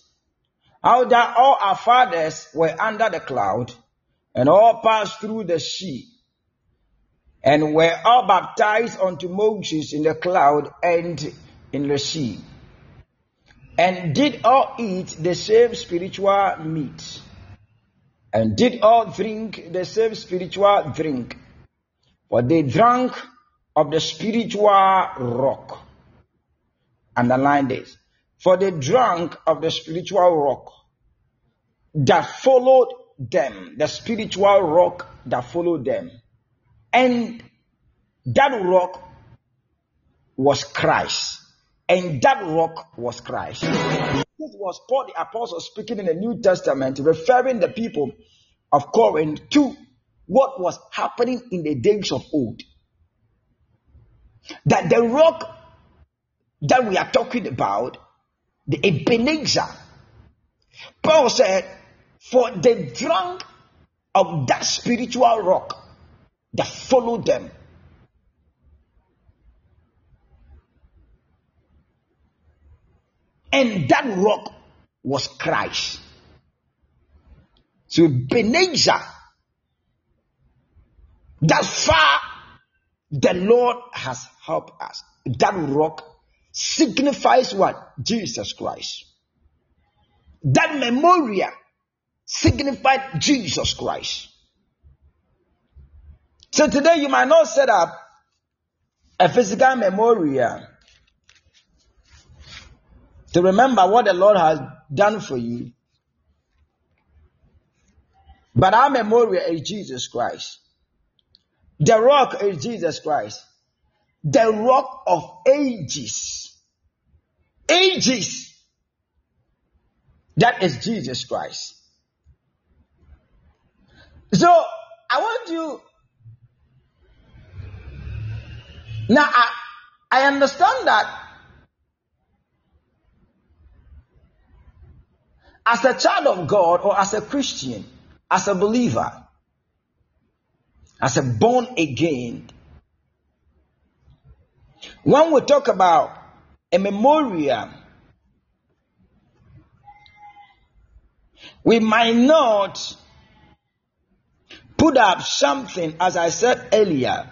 how that all our fathers were under the cloud and all passed through the sea and were all baptized unto Moses in the cloud and in the sea and did all eat the same spiritual meat and did all drink the same spiritual drink for they drank of the spiritual rock. Underline this for they drank of the spiritual rock that followed them, the spiritual rock that followed them. And that rock was Christ. And that rock was Christ. This was Paul the Apostle speaking in the New Testament, referring the people of Corinth to what was happening in the days of old. That the rock that we are talking about the Ebenezer. Paul said, For they drank of that spiritual rock that followed them. And that rock was Christ. So Ebenezer, that far the Lord has helped us. That rock signifies what? Jesus Christ. That memorial signified Jesus Christ. So today you might not set up a physical memorial to remember what the Lord has done for you. But our memorial is Jesus Christ. The rock is Jesus Christ. The rock of ages ages. That is Jesus Christ. So I want you now I, I understand that as a child of God or as a Christian, as a believer, as a born again, when we talk about a memorial. We might not put up something, as I said earlier,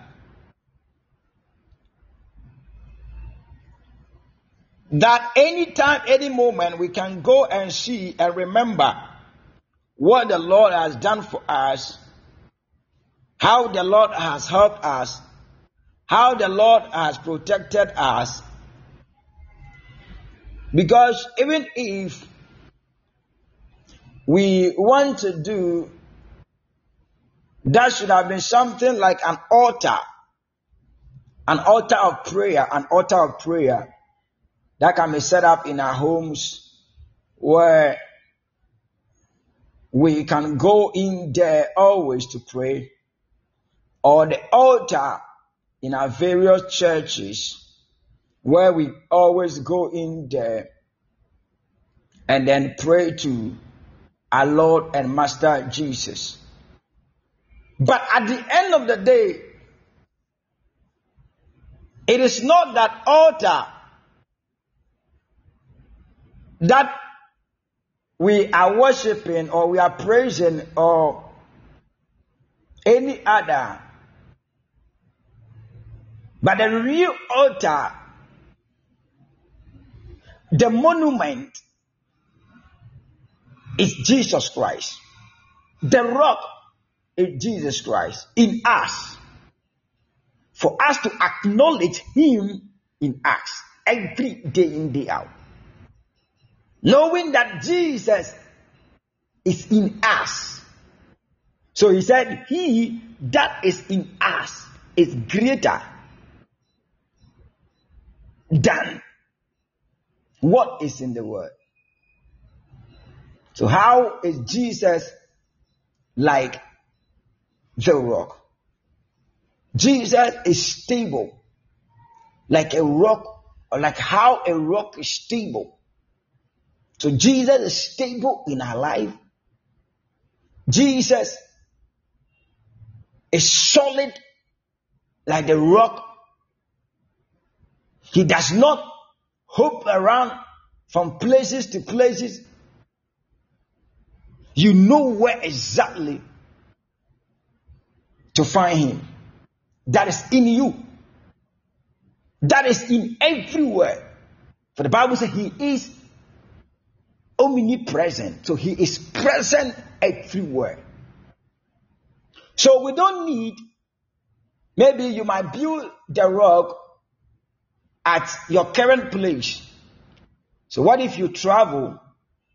that anytime, any moment, we can go and see and remember what the Lord has done for us, how the Lord has helped us, how the Lord has protected us, because even if we want to do, that should have been something like an altar, an altar of prayer, an altar of prayer that can be set up in our homes where we can go in there always to pray, or the altar in our various churches where we always go in there and then pray to our Lord and Master Jesus. But at the end of the day, it is not that altar that we are worshiping or we are praising or any other. But the real altar, the monument, is Jesus Christ. The rock is Jesus Christ in us. For us to acknowledge Him in us every day in, day out. Knowing that Jesus is in us. So he said, He that is in us is greater than what is in the world. So, how is Jesus like the rock? Jesus is stable, like a rock, or like how a rock is stable. So, Jesus is stable in our life. Jesus is solid like the rock. He does not hop around from places to places you know where exactly to find Him. That is in you. That is in everywhere. For the Bible says He is omnipresent. So He is present everywhere. So we don't need, maybe you might build the rock at your current place. So what if you travel?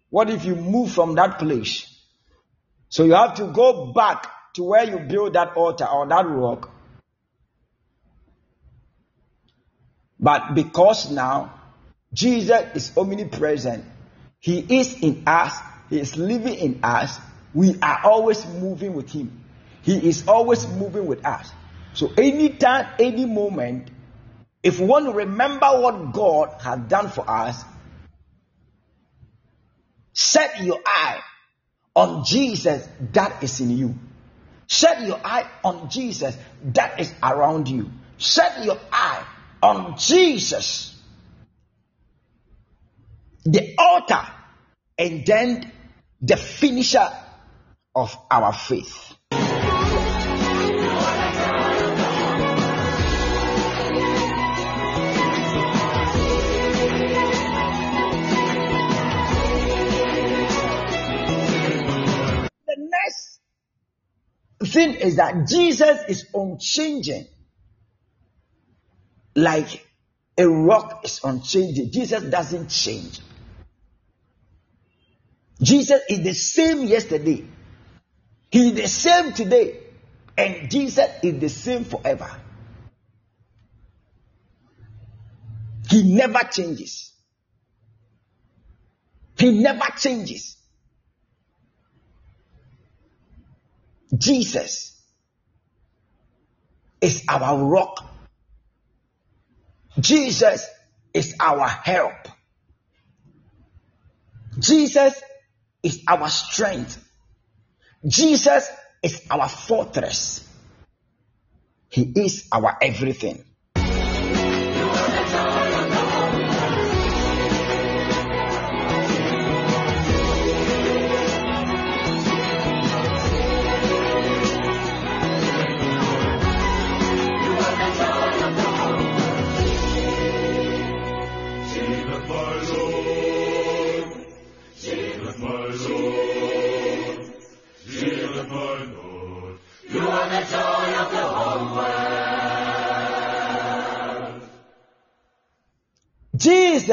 What if you move from that place? So you have to go back to where you built that altar or that rock. But because now Jesus is omnipresent, He is in us, He is living in us, we are always moving with Him. He is always moving with us. So anytime, any moment, if we want to remember what God has done for us, set your eye on Jesus that is in you. Set your eye on Jesus that is around you. Set your eye on Jesus, the author, and then the finisher of our faith. Thing is that Jesus is unchanging. Like a rock is unchanging. Jesus doesn't change. Jesus is the same yesterday. He is the same today. And Jesus is the same forever. He never changes. He never changes. Jesus is our rock. Jesus is our help. Jesus is our strength. Jesus is our fortress. He is our everything.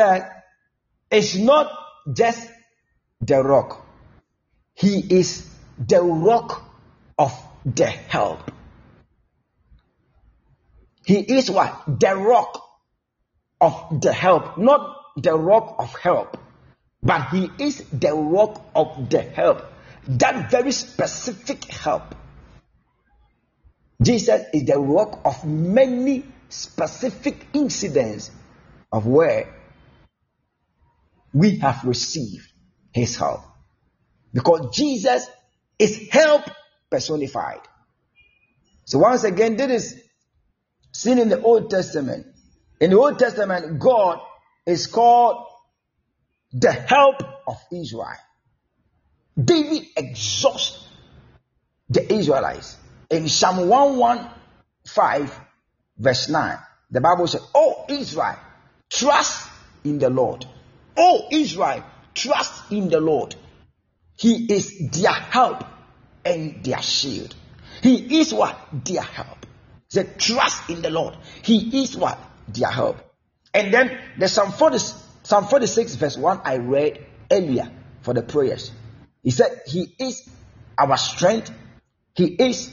Jesus is not just the rock, He is the rock of the help. He is what? The rock of the help, not the rock of help, but He is the rock of the help. That very specific help. Jesus is the rock of many specific incidents of where we have received his help. Because Jesus is help personified. So once again, this is seen in the Old Testament. In the Old Testament, God is called the help of Israel. David exhausts the Israelites. In Psalm 115, verse 9, the Bible says, Oh Israel, trust in the Lord. Oh Israel, trust in the Lord. He is their help and their shield. He is what? Their help. Say, trust in the Lord. He is what? Their help. And then the Psalm 40, Psalm 46, verse 1, I read earlier for the prayers. He said, He is our strength, He is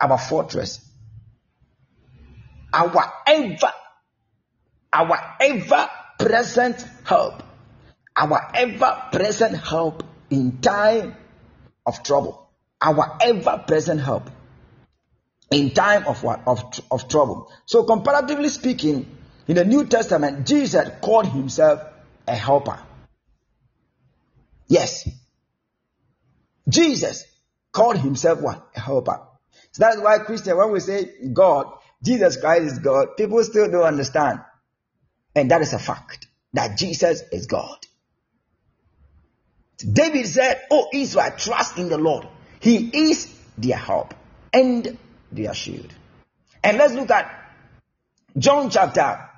our fortress, our ever, our ever present help, our ever present help in time of trouble, our ever present help in time of what of, of trouble. So comparatively speaking, in the New Testament, Jesus called himself a helper. Yes. Jesus called himself what? A helper. So that's why Christian, when we say God, Jesus Christ is God, people still don't understand. And that is a fact that Jesus is God. David said, Oh Israel, trust in the Lord. He is their help and their shield. And let's look at John chapter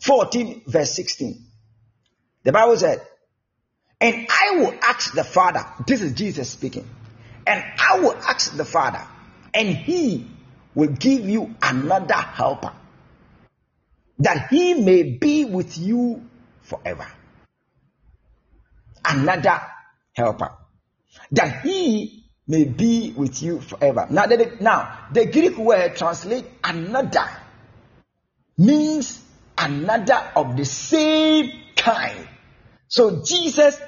14, verse 16. The Bible said, And I will ask the Father, this is Jesus speaking, and I will ask the Father, and he will give you another helper, that he may be with you forever. Another helper, that he may be with you forever. Now, the, now the Greek word translate another means another of the same kind. So Jesus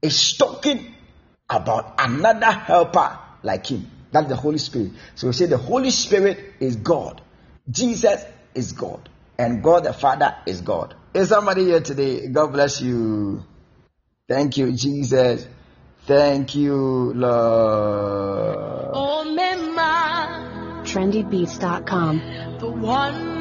is talking about another helper like him. That's the Holy Spirit. So we say the Holy Spirit is God. Jesus is God. And God the Father is God. Is somebody here today? God bless you. Thank you, Jesus. Thank you, Lord. Oh, Mema, trendybeats.com. the one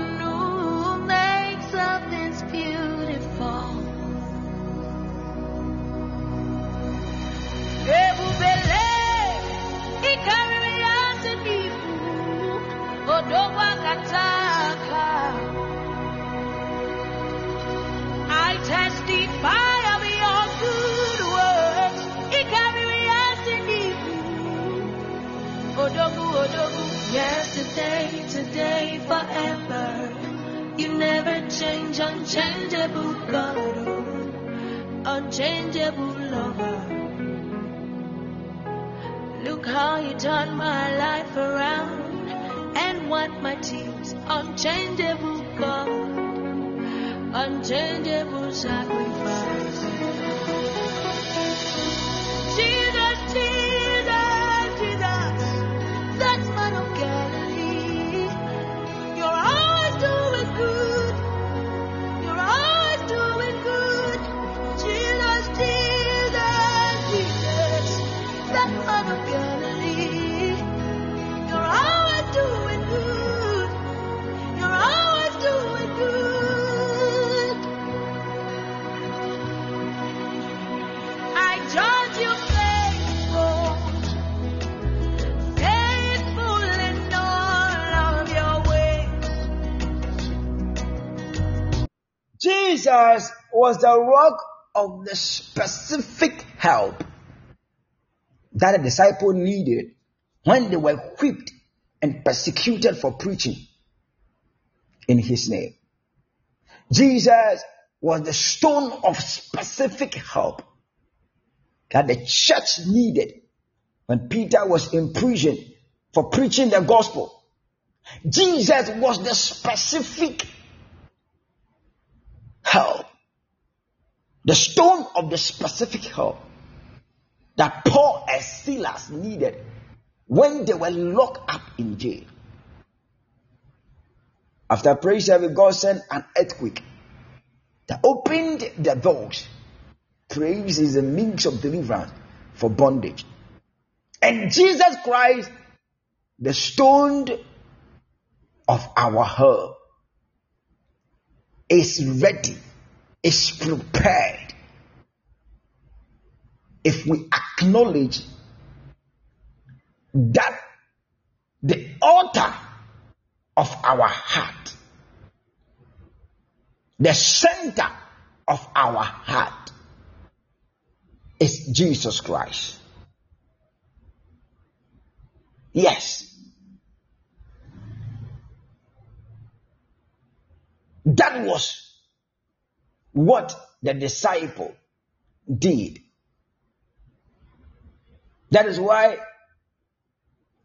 Jesus was the rock of the specific help that a disciple needed when they were whipped and persecuted for preaching in his name. Jesus was the stone of specific help that the church needed when Peter was in prison for preaching the gospel. Jesus was the specific help, the stone of the specific help that Paul and Silas needed when they were locked up in jail. After prayer service, God sent an earthquake that opened the doors. Praise is a means of deliverance for bondage. And Jesus Christ the stone of our help is ready, is prepared. If we acknowledge that the altar of our heart, the center of our heart is Jesus Christ. Yes. That was what the disciple did. That is why,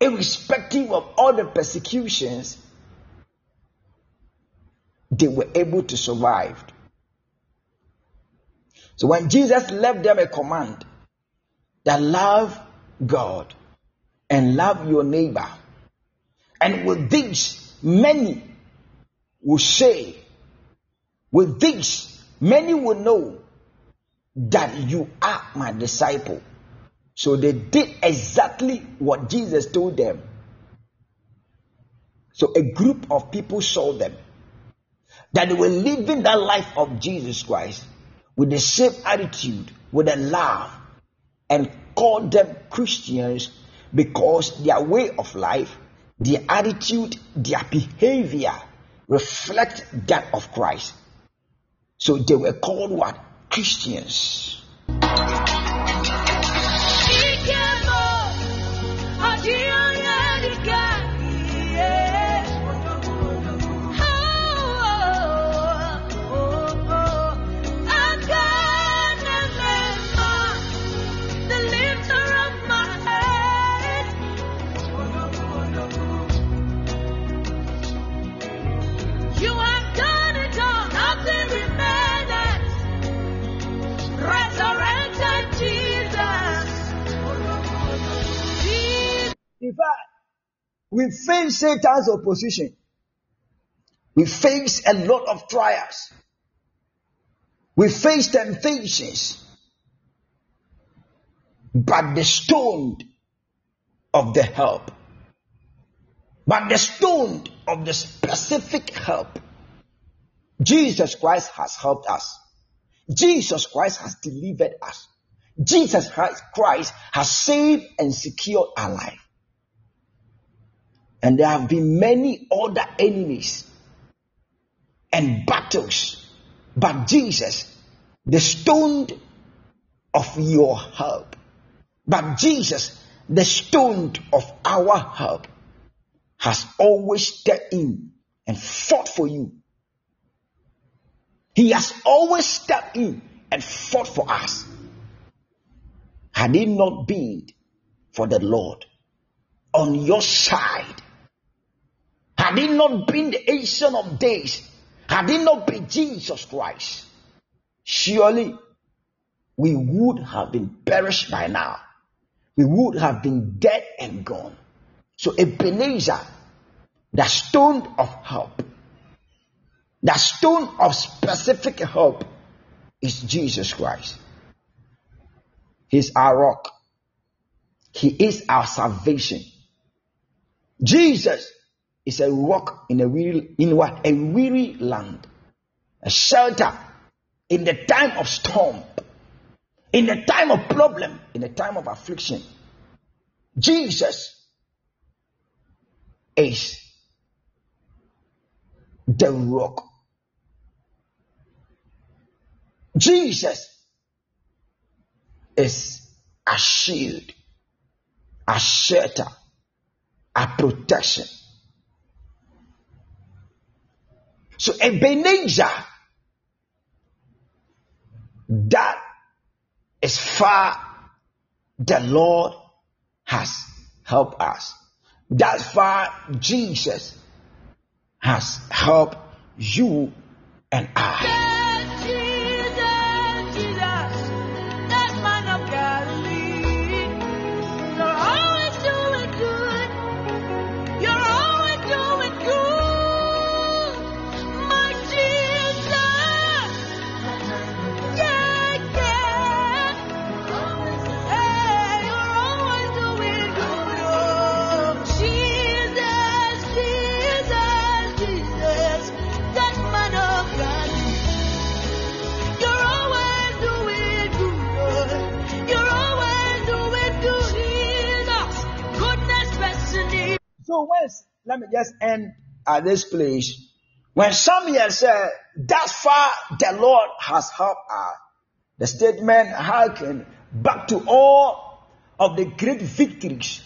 irrespective of all the persecutions, they were able to survive. So when Jesus left them a command that love God and love your neighbor, and with this many will say, with this many will know that you are my disciple. So they did exactly what Jesus told them. So a group of people saw them that they were living that life of Jesus Christ with the same attitude, with a love, and called them Christians because their way of life, their attitude, their behavior reflect that of Christ. So they were called what? Christians. In fact, we face Satan's opposition. We face a lot of trials. We face temptations. But the stone of the help, but the stone of the specific help, Jesus Christ has helped us. Jesus Christ has delivered us. Jesus Christ Christ has saved and secured our life. And there have been many other enemies and battles. But Jesus, the stone of your help, but Jesus, the stone of our help, has always stepped in and fought for you. He has always stepped in and fought for us. Had it not been for the Lord on your side, had it not been the Ancient of Days, had it not been Jesus Christ, surely we would have been perished by now. We would have been dead and gone. So Ebenezer, the stone of help, the stone of specific help is Jesus Christ. He's our rock. He is our salvation. Jesus is a rock in a weary, in what? A weary land. A shelter in the time of storm. In the time of problem. In the time of affliction. Jesus is the rock. Jesus is a shield, a shelter, a protection. So Ebenezer, that is far the Lord has helped us. That far Jesus has helped you and I. when, let me just end at this place. When Samuel said, thus far the Lord has helped us, the statement harken back to all of the great victories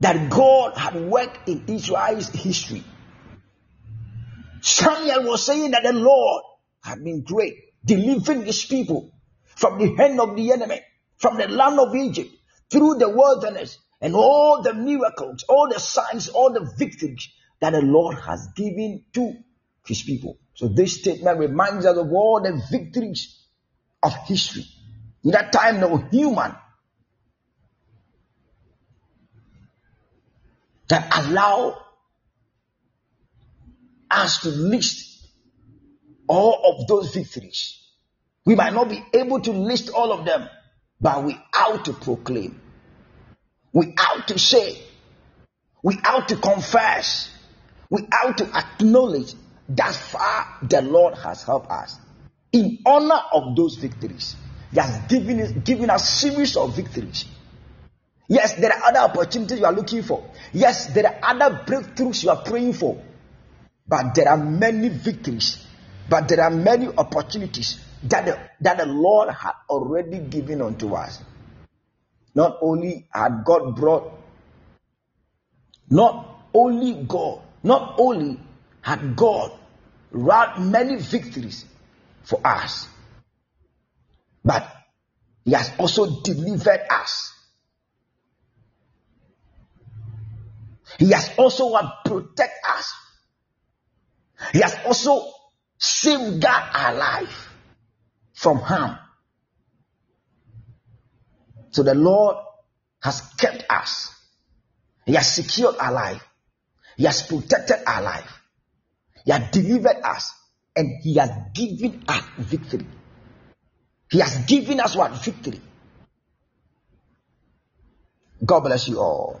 that God had worked in Israel's history. Samuel was saying that the Lord had been great, delivering his people from the hand of the enemy, from the land of Egypt, through the wilderness, and all the miracles, all the signs, all the victories that the Lord has given to his people. So this statement reminds us of all the victories of history. In that time, no human that allow us to list all of those victories. We might not be able to list all of them, but we ought to proclaim. We ought to say. We ought to confess. We ought to acknowledge that far the Lord has helped us. In honor of those victories, He has given us, given us series of victories. Yes, there are other opportunities you are looking for. Yes, there are other breakthroughs you are praying for. But there are many victories. But there are many opportunities that the, that the Lord had already given unto us. Not only had God brought, not only God, not only had God wrought many victories for us, but He has also delivered us. He has also protected us. He has also safeguard our life from harm. So the Lord has kept us. He has secured our life. He has protected our life. He has delivered us. And He has given us victory. He has given us what? Victory. God bless you all.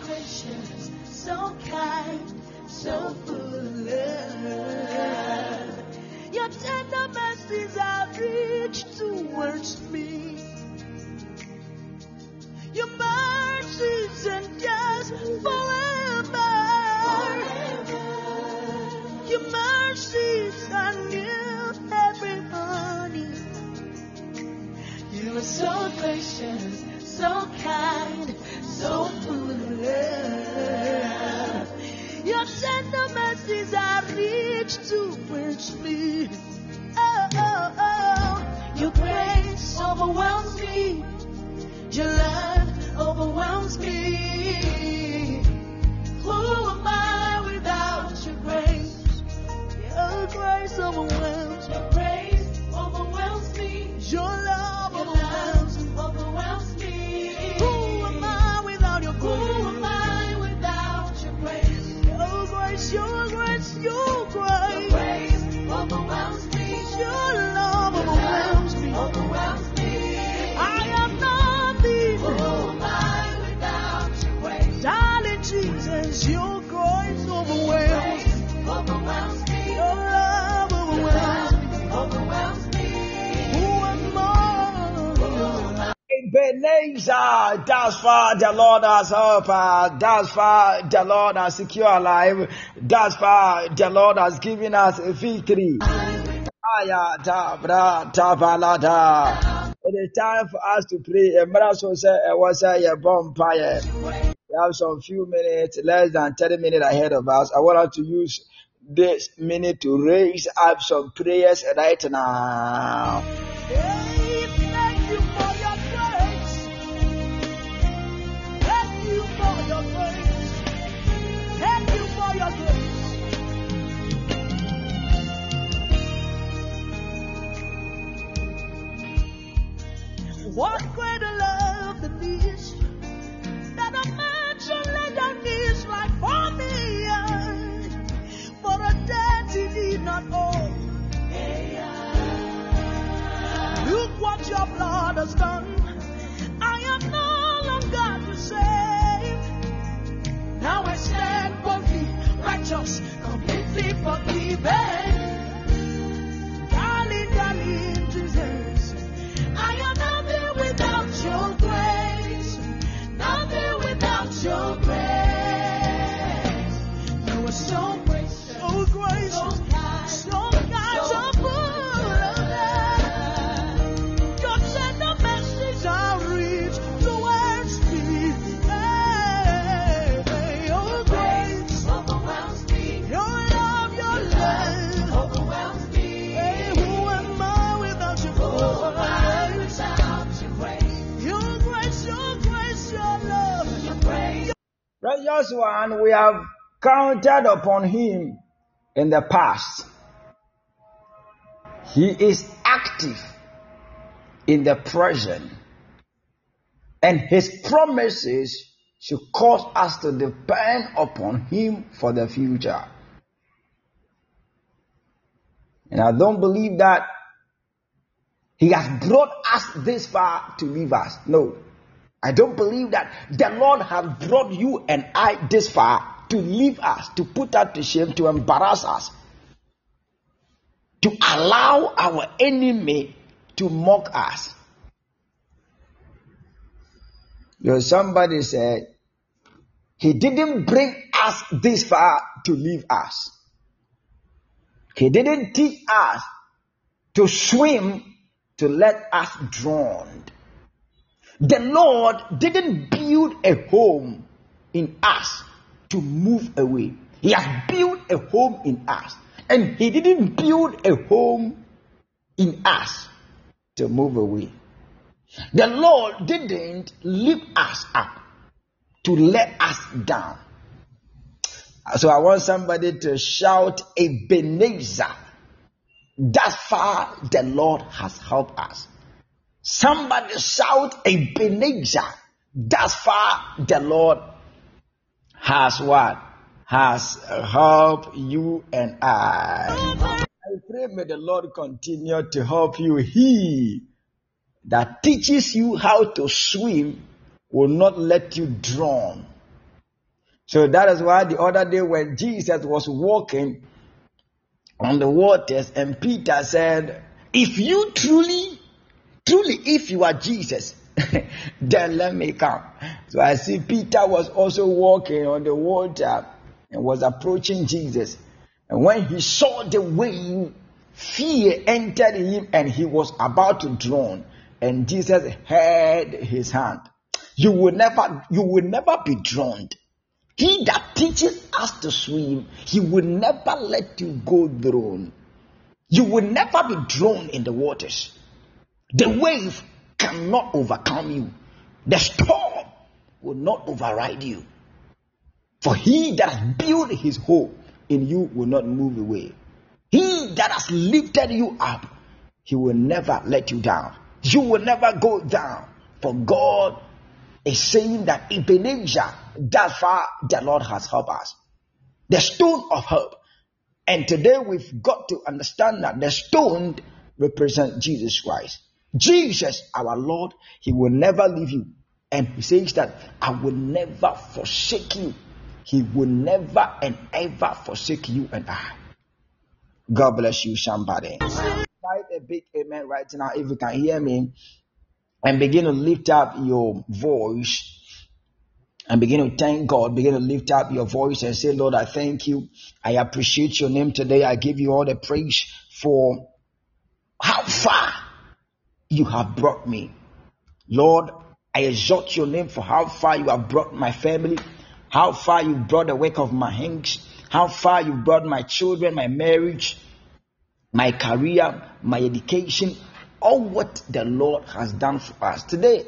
gracious, on tender mercies are rich towards me. Ebenezer, thus far the Lord has helped us. Thus far the Lord has secured our life. Thus far the Lord has given us victory. It is time for us to pray. We have some few minutes, less than 30 minutes ahead of us. I want to use this minute to raise up some prayers right now. What greater love than this? That a man should lay down his life for me. For a debt he did not owe. Look what your blood has done. I am no longer the same. Now I stand boldly, righteous, completely forgiven. Precious one, we have counted upon him in the past. He is active in the present, and his promises should cause us to depend upon him for the future. And I don't believe that he has brought us this far to leave us. No. I don't believe that the Lord has brought you and I this far to leave us, to put us to shame, to embarrass us, to allow our enemy to mock us. You know, somebody said, He didn't bring us this far to leave us. He didn't teach us to swim to let us drown. The Lord didn't build a home in us to move away. He has built a home in us. And He didn't build a home in us to move away. The Lord didn't lift us up to let us down. So I want somebody to shout Ebenezer. That far the Lord has helped us. Somebody shout Ebenezer. That far the Lord has what? Has helped you and I. I pray may the Lord continue to help you. He that teaches you how to swim will not let you drown. So that is why the other day when Jesus was walking on the waters and Peter said, if you truly, truly, if you are Jesus, then let me come. So I see Peter was also walking on the water and was approaching Jesus. And when he saw the wave, fear entered him and he was about to drown. And Jesus held his hand. You will never, you will never be drowned. He that teaches us to swim, he will never let you go drown. You will never be drowned in the waters. The wave cannot overcome you. The storm will not override you. For he that has built his hope in you will not move away. He that has lifted you up, he will never let you down. You will never go down. For God is saying that Ebenezer, that far the Lord has helped us. The stone of help. And today we've got to understand that the stone represents Jesus Christ. Jesus, our Lord, He will never leave you. And He says that I will never forsake you. He will never and ever forsake you and I. God bless you, somebody. Write a big amen right now if you can hear me. and begin to lift up your voice and begin to thank God. Begin to lift up your voice and say, Lord, I thank you. I appreciate your name today. I give you all the praise for how far you have brought me. Lord, I exalt your name for how far you have brought my family, how far you brought the work of my hands, how far you brought my children, my marriage, my career, my education, all what the Lord has done for us. Today,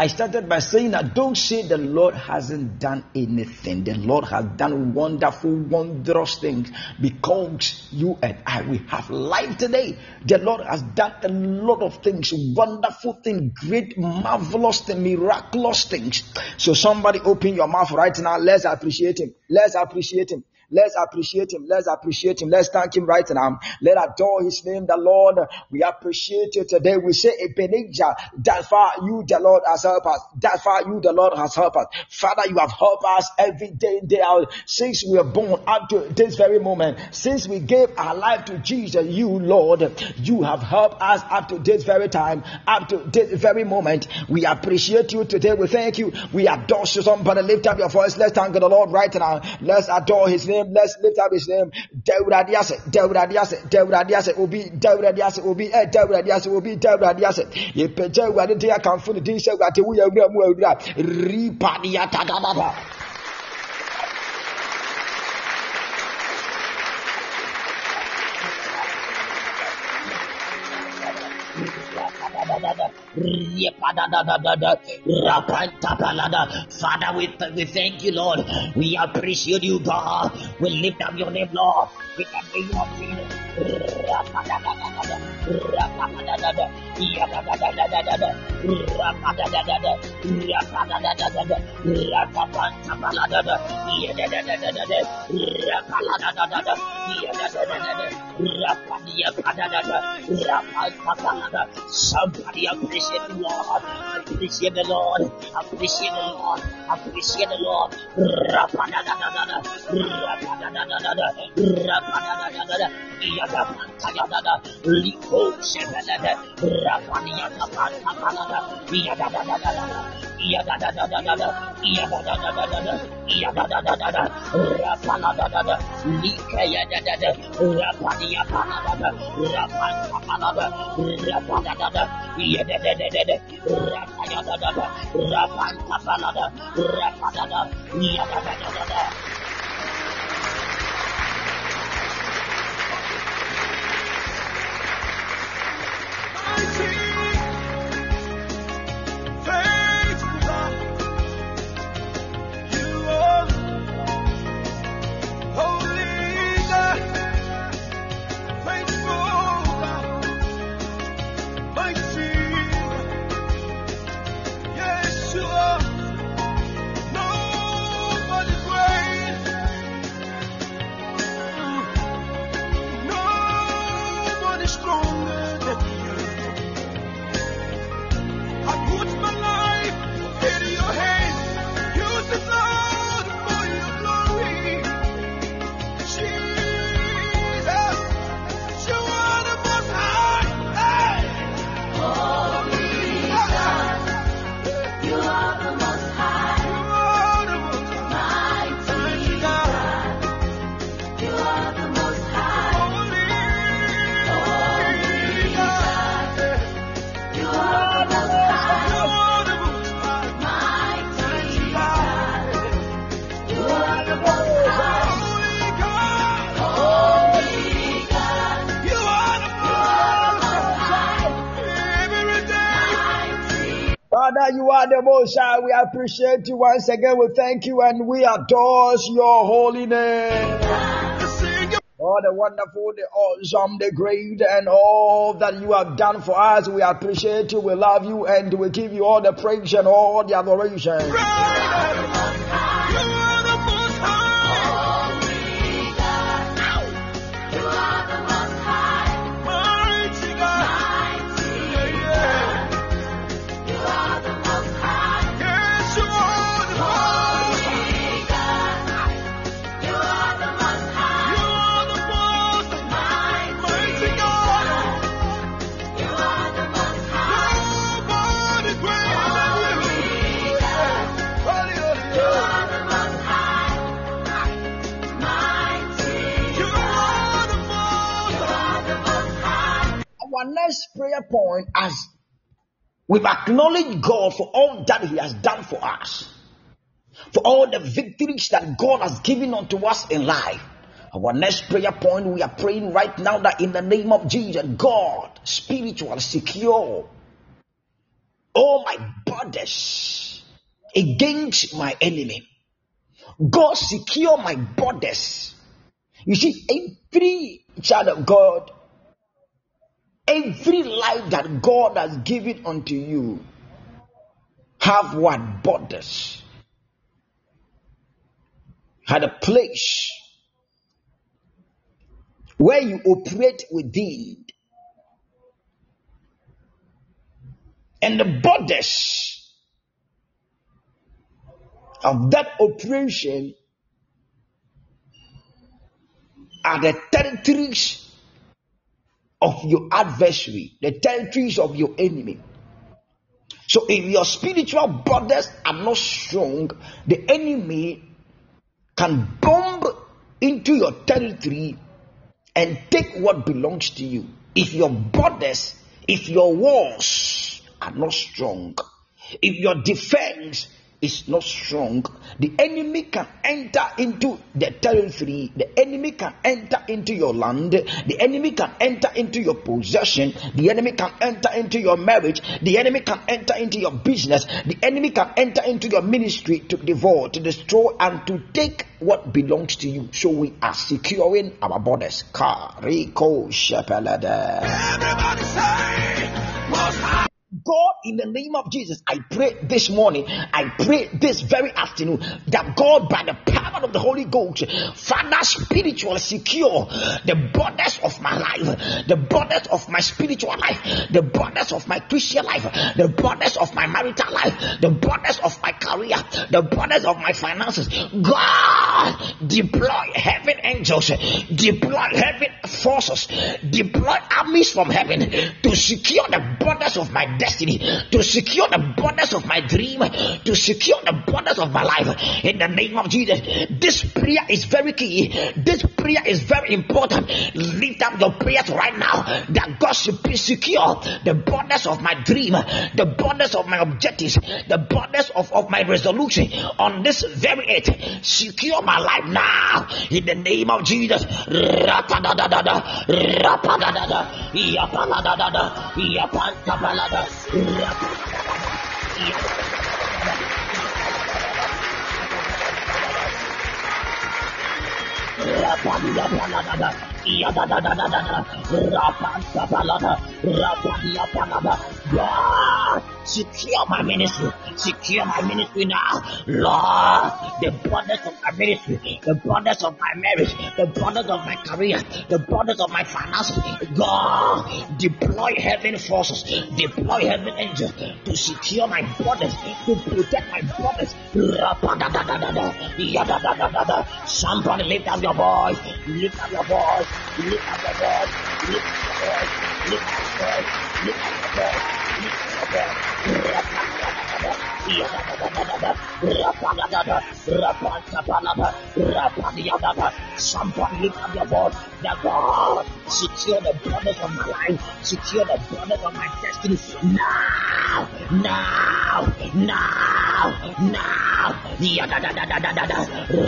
I started by saying that don't say the Lord hasn't done anything. The Lord has done wonderful, wondrous things because you and I, we have life today. The Lord has done a lot of things, wonderful things, great, marvelous things, miraculous things. So somebody open your mouth right now. Let's appreciate Him. Let's appreciate Him. Let's appreciate him. Let's appreciate him. Let's thank him right now. Let adore his name, the Lord. We appreciate you today. We say, Ebenezer, that far you, the Lord, has helped us. That far you, the Lord, has helped us. Father, you have helped us every day, day out, since we were born up to this very moment. Since we gave our life to Jesus, you, Lord, you have helped us up to this very time, up to this very moment. We appreciate you today. We thank you. We adore you. Somebody lift up your voice. Let's thank the Lord right now. Let's adore his name name. Let's lift up his name. Dawurade ase, Dawurade ase, Dawurade ase, obi, Dawurade ase, obi, eh, Dawurade ase, obi, Dawurade ase. Ye peja Awurade te akamfo ne din sɛ Awurade wo yɛ awura mu awura. Ripa ni atadababa. Father, we, we thank you, Lord. We appreciate you, God. We lift up your name, Lord. We be your freedom. Somebody appreciate the Lord. Appreciate the Lord. Appreciate the Lord. Appreciate the Lord. Rapadadadada. Rapadadadada. Rapadadadada. Yadapantayadada. Liko shebelede. Rapadiyatapantapanada. Yadadadadada. Yadadadadada. Yadadadadada. Yadadadadada. Rapanadadada. Likayadadada. Rapadiyapanadada. Rapantapanada. Rapadadada. Yadadadadada. Rapayadadada. Rapantapanada. Rapadada. Yadadadadada. Stronger Father, you are the most high. We appreciate you once again. We thank you and we adore your holy name. All the wonderful, the awesome, the great, and all that you have done for us. We appreciate you, we love you, and we give you all the praise and all the adoration. praise. Point, as we've acknowledged God for all that He has done for us, for all the victories that God has given unto us in life. Our next prayer point, we are praying right now that in the name of Jesus, God, spiritual, secure all my borders against my enemy. God, secure my borders. You see, every child of God, every life that God has given unto you, have what borders, had a place where you operate within. And the borders of that operation are the territories of your adversary, the territories of your enemy. So if your spiritual borders are not strong, the enemy can bomb into your territory and take what belongs to you. If your borders, if your walls are not strong, if your defense is not strong, the enemy can enter into the territory, the enemy can enter into your land, the enemy can enter into your possession, the enemy can enter into your marriage, the enemy can enter into your business, the enemy can enter into your ministry to devour, to destroy, and to take what belongs to you. So we are securing our borders. Kariko Shepelede. Everybody say, Most High. God, in the name of Jesus, I pray this morning, I pray this very afternoon that God, by the power of the Holy Ghost, Father, spiritual secure the borders of my life, the borders of my spiritual life, the borders of my Christian life, the borders of my marital life, the borders of my career, the borders of my finances. God, deploy heaven angels, deploy heaven forces, deploy armies from heaven to secure the borders of my destiny, to secure the borders of my dream, to secure the borders of my life. In the name of Jesus, this prayer is very key. This prayer is very important. Lift up your prayers right now that God should be secure the borders of my dream, the borders of my objectives, the borders of, of my resolution on this very earth. Secure my life now in the name of Jesus. Syria. Rapanda, rapanda, rapanda. God, secure my ministry, secure my ministry now, Lord. The borders of my ministry, the borders of my marriage, the borders of my career, the borders of my finances, God, deploy heaven forces, deploy heaven angels to secure my borders, to protect my borders. Somebody lift up your voice, lift up your voice, lift up your voice, lift up your voice, lift up your voice, lift up your voice, lift up your voice. Somebody lift up your voice, that God secure the borders of my life, secure the borders of my destiny now, now, now, now. Yadadadadadada,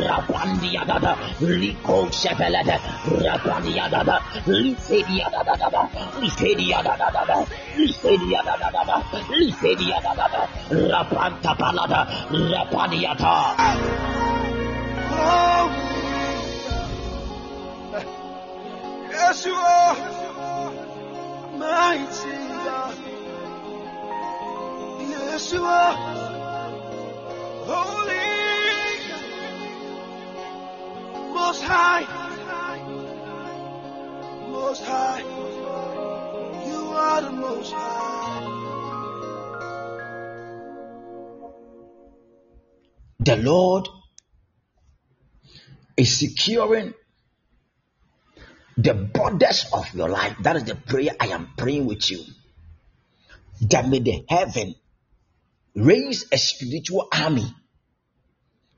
rapandiyadada, liko shepelede, rapandiyadada, lisediyadadadada, lisediyadadadada, lisediyadadadada, lisediyadadada, rapantapalada, rapandiyata. Oh, Yes, you are mighty God. Yes, you are holy, most high, most high. You are the most high. The Lord is securing the borders of your life. That is the prayer I am praying with you. That may the heaven raise a spiritual army,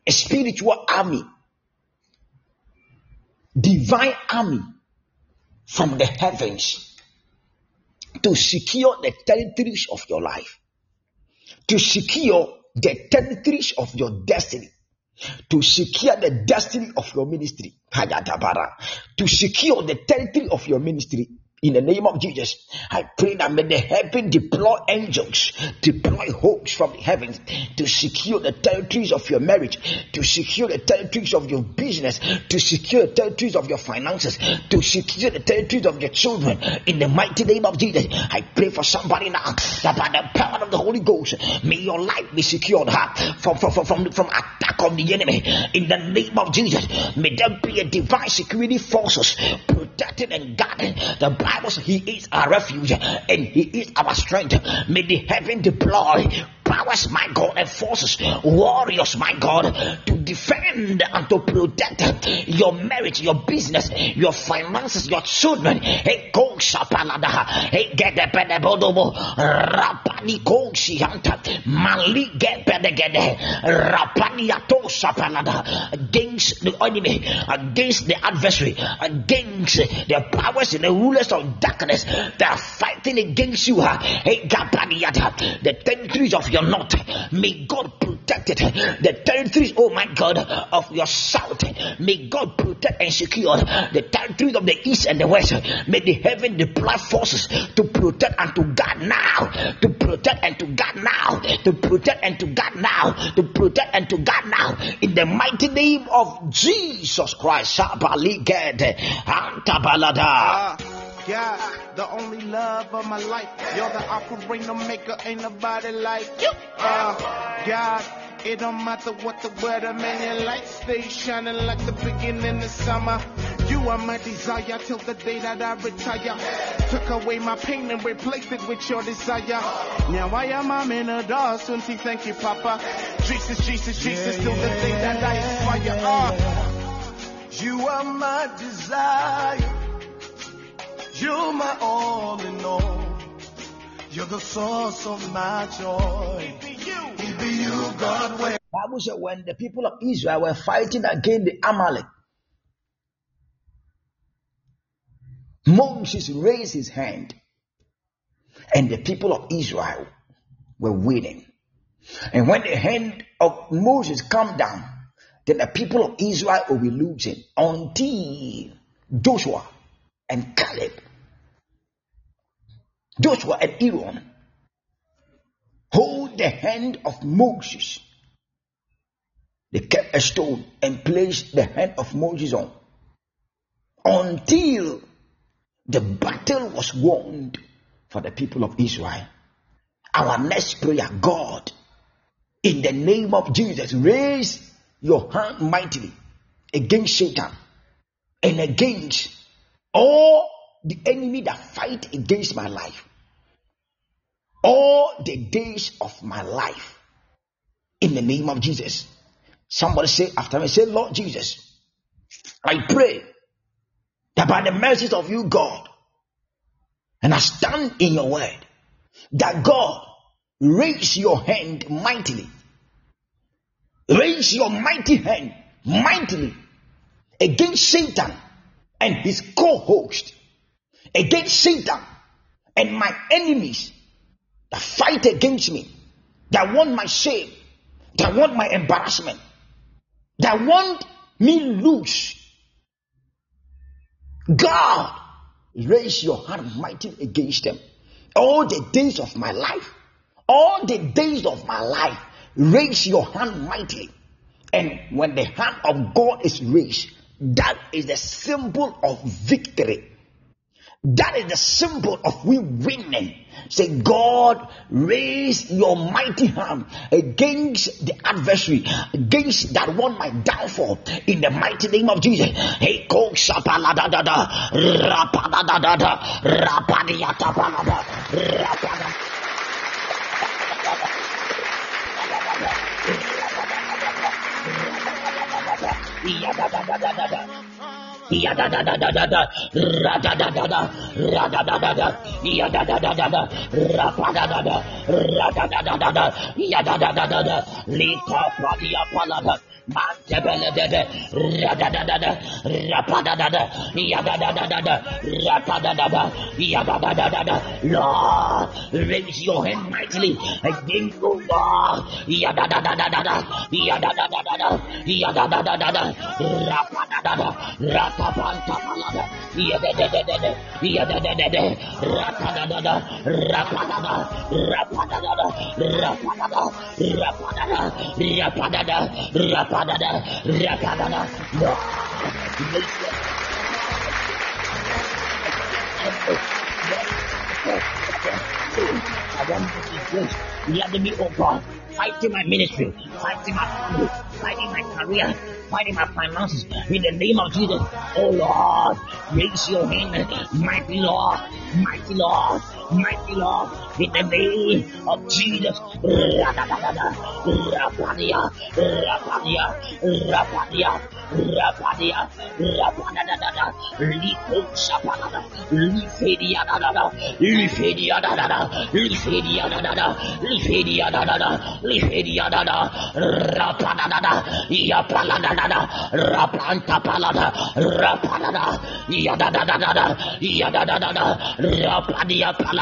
a spiritual army, divine army from the heavens to secure the territories of your life, to secure the territories of your destiny, to secure the destiny of your ministry, Hayatabara, to secure the territory of your ministry. In the name of Jesus, I pray that may the heaven deploy angels, deploy hopes from the heavens to secure the territories of your marriage, to secure the territories of your business, to secure the territories of your finances, to secure the territories of your children. In the mighty name of Jesus, I pray for somebody now that by the power of the Holy Ghost, may your life be secured huh, from, from, from, from, from attack of the enemy. In the name of Jesus, may there be a divine security forces protecting and guarding the Bible says He is our refuge and He is our strength. May the heaven deploy powers, my God, and forces, warriors, my God, to defend and to protect your marriage, your business, your finances, your children. Hey. Rapani go shianta. Mali get pedegede. Rapani ato shapalada. Against the enemy, against the adversary, against the powers and the rulers of darkness that are fighting against you. Hey, Gapaniata. The territories of your north. May God protect it. The territories, oh my God, of your south. May God protect and secure the territories of the east and the west. May the heaven deploy forces to protect and to guard now. To protect and to guard now. To protect and to guard now. To protect and to guard now. In the mighty name of Jesus Christ. Shabaligede. The only love of my life. You're the operator maker, ain't nobody like you. Uh, God, it don't matter what the weather, man, your light stays shining like the beginning of summer. You are my desire till the day that I retire. Took away my pain and replaced it with your desire. Now I am, I'm in a door, soon see, thank you, Papa. Jesus, Jesus, Jesus, till the day that I expire. Uh, You are my desire. You're my all in all. You're the source of my joy. It be you, God. Where Bible said when the people of Israel were fighting against the Amalek, Moses raised his hand, and the people of Israel were winning. And when the hand of Moses come down, then the people of Israel will be losing until Joshua and Caleb, Joshua and Aaron hold the hand of Moses. They kept a stone and placed the hand of Moses on until the battle was won for the people of Israel. Our next prayer, God, in the name of Jesus, raise your hand mightily against Satan and against all the enemy that fight against my life. All the days of my life. In the name of Jesus. Somebody say after me, say, Lord Jesus, I pray that by the mercies of you, God, and I stand in your word, that God raise your hand mightily. Raise your mighty hand mightily against Satan and his co-host, against Satan and my enemies that fight against me, that want my shame, that want my embarrassment, that want me lose. God, raise your hand mighty against them. All the days of my life, all the days of my life, raise your hand mightily. And when the hand of God is raised, that is the symbol of victory. That is the symbol of we winning. Say, God, raise your mighty hand against the adversary, against that one my downfall, in the mighty name of Jesus. Hey, iya da da da da da da. Ra da da da da. Ra da da da da. Ya da da da da da. Ra pa da da da. Ra da da da da da. Ya da da da da da. Lika pa dia pa la da. Lord, raise your hand mightily against the Lord. Yadadadada, yadadadada, yadadadada, rapadadada, ratapantapalada, yadadadada, yadadadada, rapadadada, rapadada, rapadadada, rapadada, rapadada, rapadada, rapadada, rapadada, I want to be great. Let me, oh God, fighting my ministry, fighting my family, fighting my career, fighting my finances. In the name of Jesus, oh Lord, raise your hand, mighty Lord, mighty Lord, mighty Lord, in the name of Jesus. Yadadada, Rapadia Palada,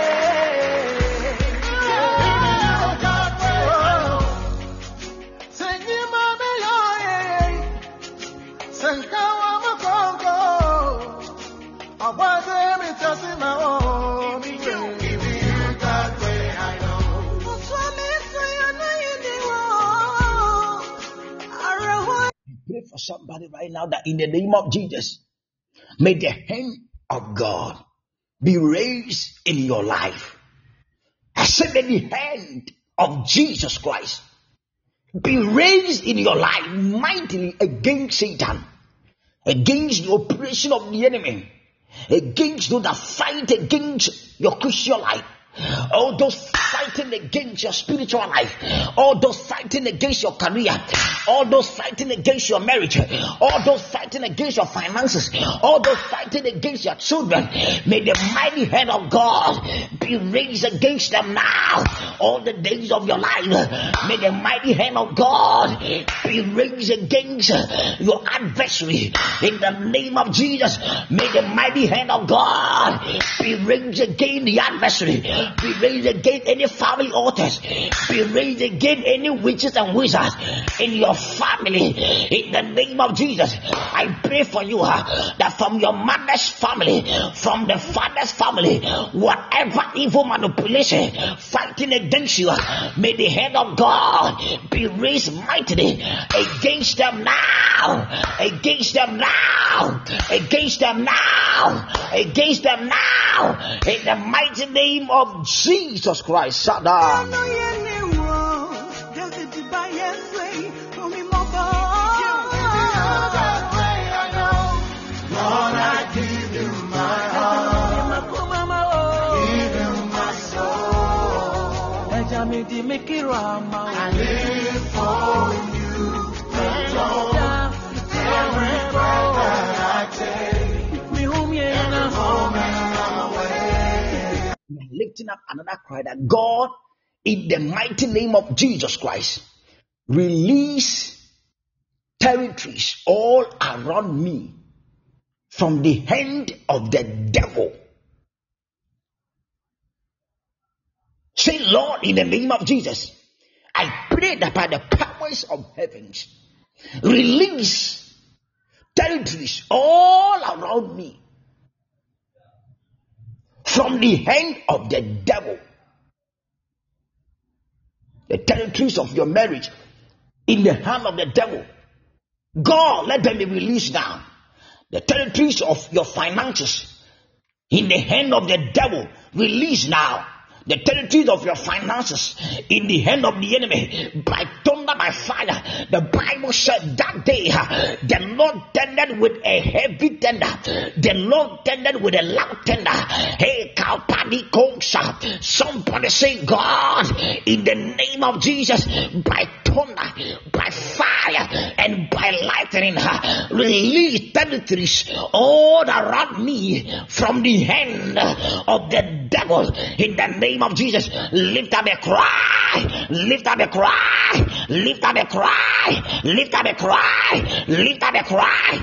for somebody right now that in the name of Jesus, may the hand of God be raised in your life. I said that the hand of Jesus Christ be raised in your life mightily against Satan, against the operation of the enemy, against those that fight against your Christian life. All those fighting against your spiritual life, all those fighting against your career, all those fighting against your marriage, all those fighting against your finances, all those fighting against your children, may the mighty hand of God be raised against them now. All the days of your life, may the mighty hand of God be raised against your adversary. In the name of Jesus. May the mighty hand of God be raised against the adversary, be raised against any family altars, be raised against any witches and wizards in your family in the name of Jesus. I pray for you that from your mother's family, from the father's family, whatever evil manipulation fighting against you, may the hand of God be raised mightily against them now, against them now, against them now, against them now, in the mighty name of Jesus Christ. Lord, I live for you alone. Every breath that I take, away. We are lifting up another cry that God, in the mighty name of Jesus Christ, release territories all around me from the hand of the devil. Say, Lord, in the name of Jesus, I pray that by the powers of heavens, release territories all around me from the hand of the devil. The territories of your marriage in the hand of the devil. God, let them be released now. The territories of your finances in the hand of the devil, release now. The territories of your finances in the hand of the enemy by thunder, by fire. The Bible said that day uh, the Lord tended with a heavy tender. The Lord tended with a loud tender. Hey, Kalpani Kosa. Somebody say, God, in the name of Jesus, by thunder, by fire. and by lightning. Release territories all around me from the hand of the devil in the name of Jesus. Lift up a cry, lift up a cry, lift up a cry, lift up a cry, lift up a cry.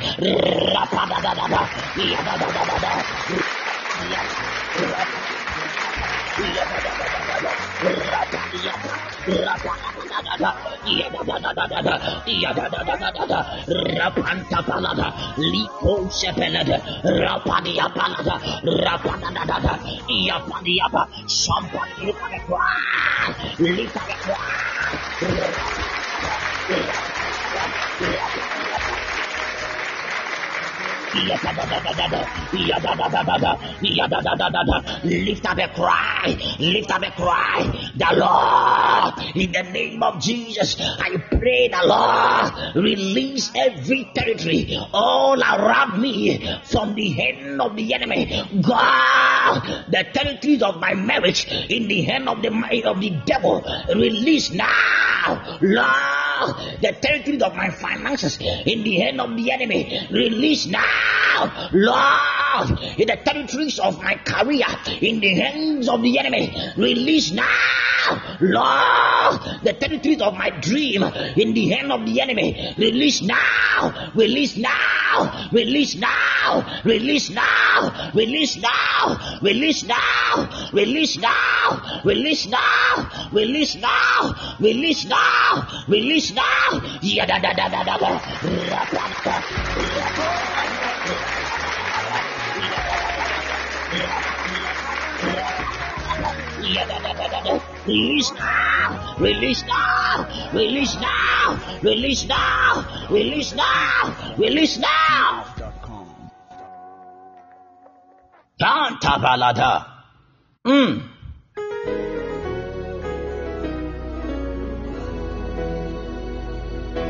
Rapanta palada, lipo sepelada, rapadia palada, rapanada, yapadiapa, somebody look at the cross, look at the cross. Lift up a cry, lift up a cry. The Lord, in the name of Jesus, I pray the Lord release every territory all around me from the hand of the enemy. God, the territories of my marriage in the hand of the of the devil, release now, Lord. The territories of my finances in the hand of the enemy, release now now, Lord, in the territories of my career, in the hands of the enemy, release now, Lord, the territories of my dream, in the hand of the enemy, release now, release now, release now, release now, release now, release now, release now, release now, release now, release now, release now, yada da da da da da. Release now! Release now! Release now! Release now! Release now! Release now! Tanta balada. Mm.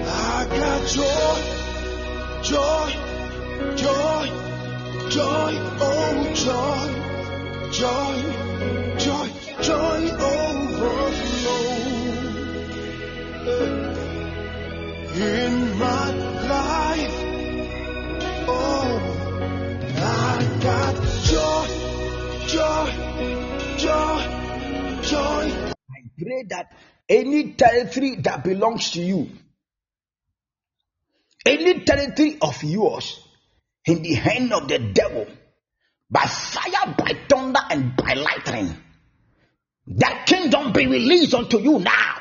I got joy, joy, joy joy, oh joy, joy, joy, joy overflow in my life. Oh, I got joy, joy, joy, joy. I pray that any territory that belongs to you, any territory of yours in the hand of the devil by fire, by thunder, and by lightning. That kingdom be released unto you now.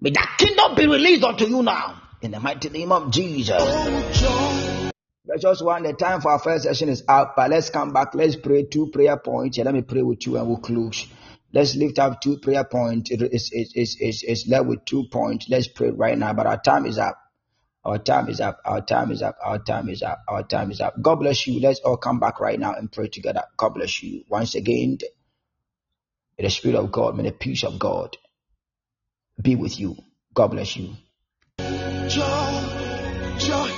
May that kingdom be released unto you now. In the mighty name of Jesus. Let's just one. The time for our first session is up, but let's come back. Let's pray two prayer points. Let me pray with you and we'll close. Let's lift up two prayer points. It's, it's, it's, it's, it's led with two points. Let's pray right now, but our time is up. Our time is up. Our time is up. Our time is up. Our time is up. God bless you. Let's all come back right now and pray together. God bless you. Once again, May the Spirit of God, may the peace of God be with you. God bless you. Joy, joy.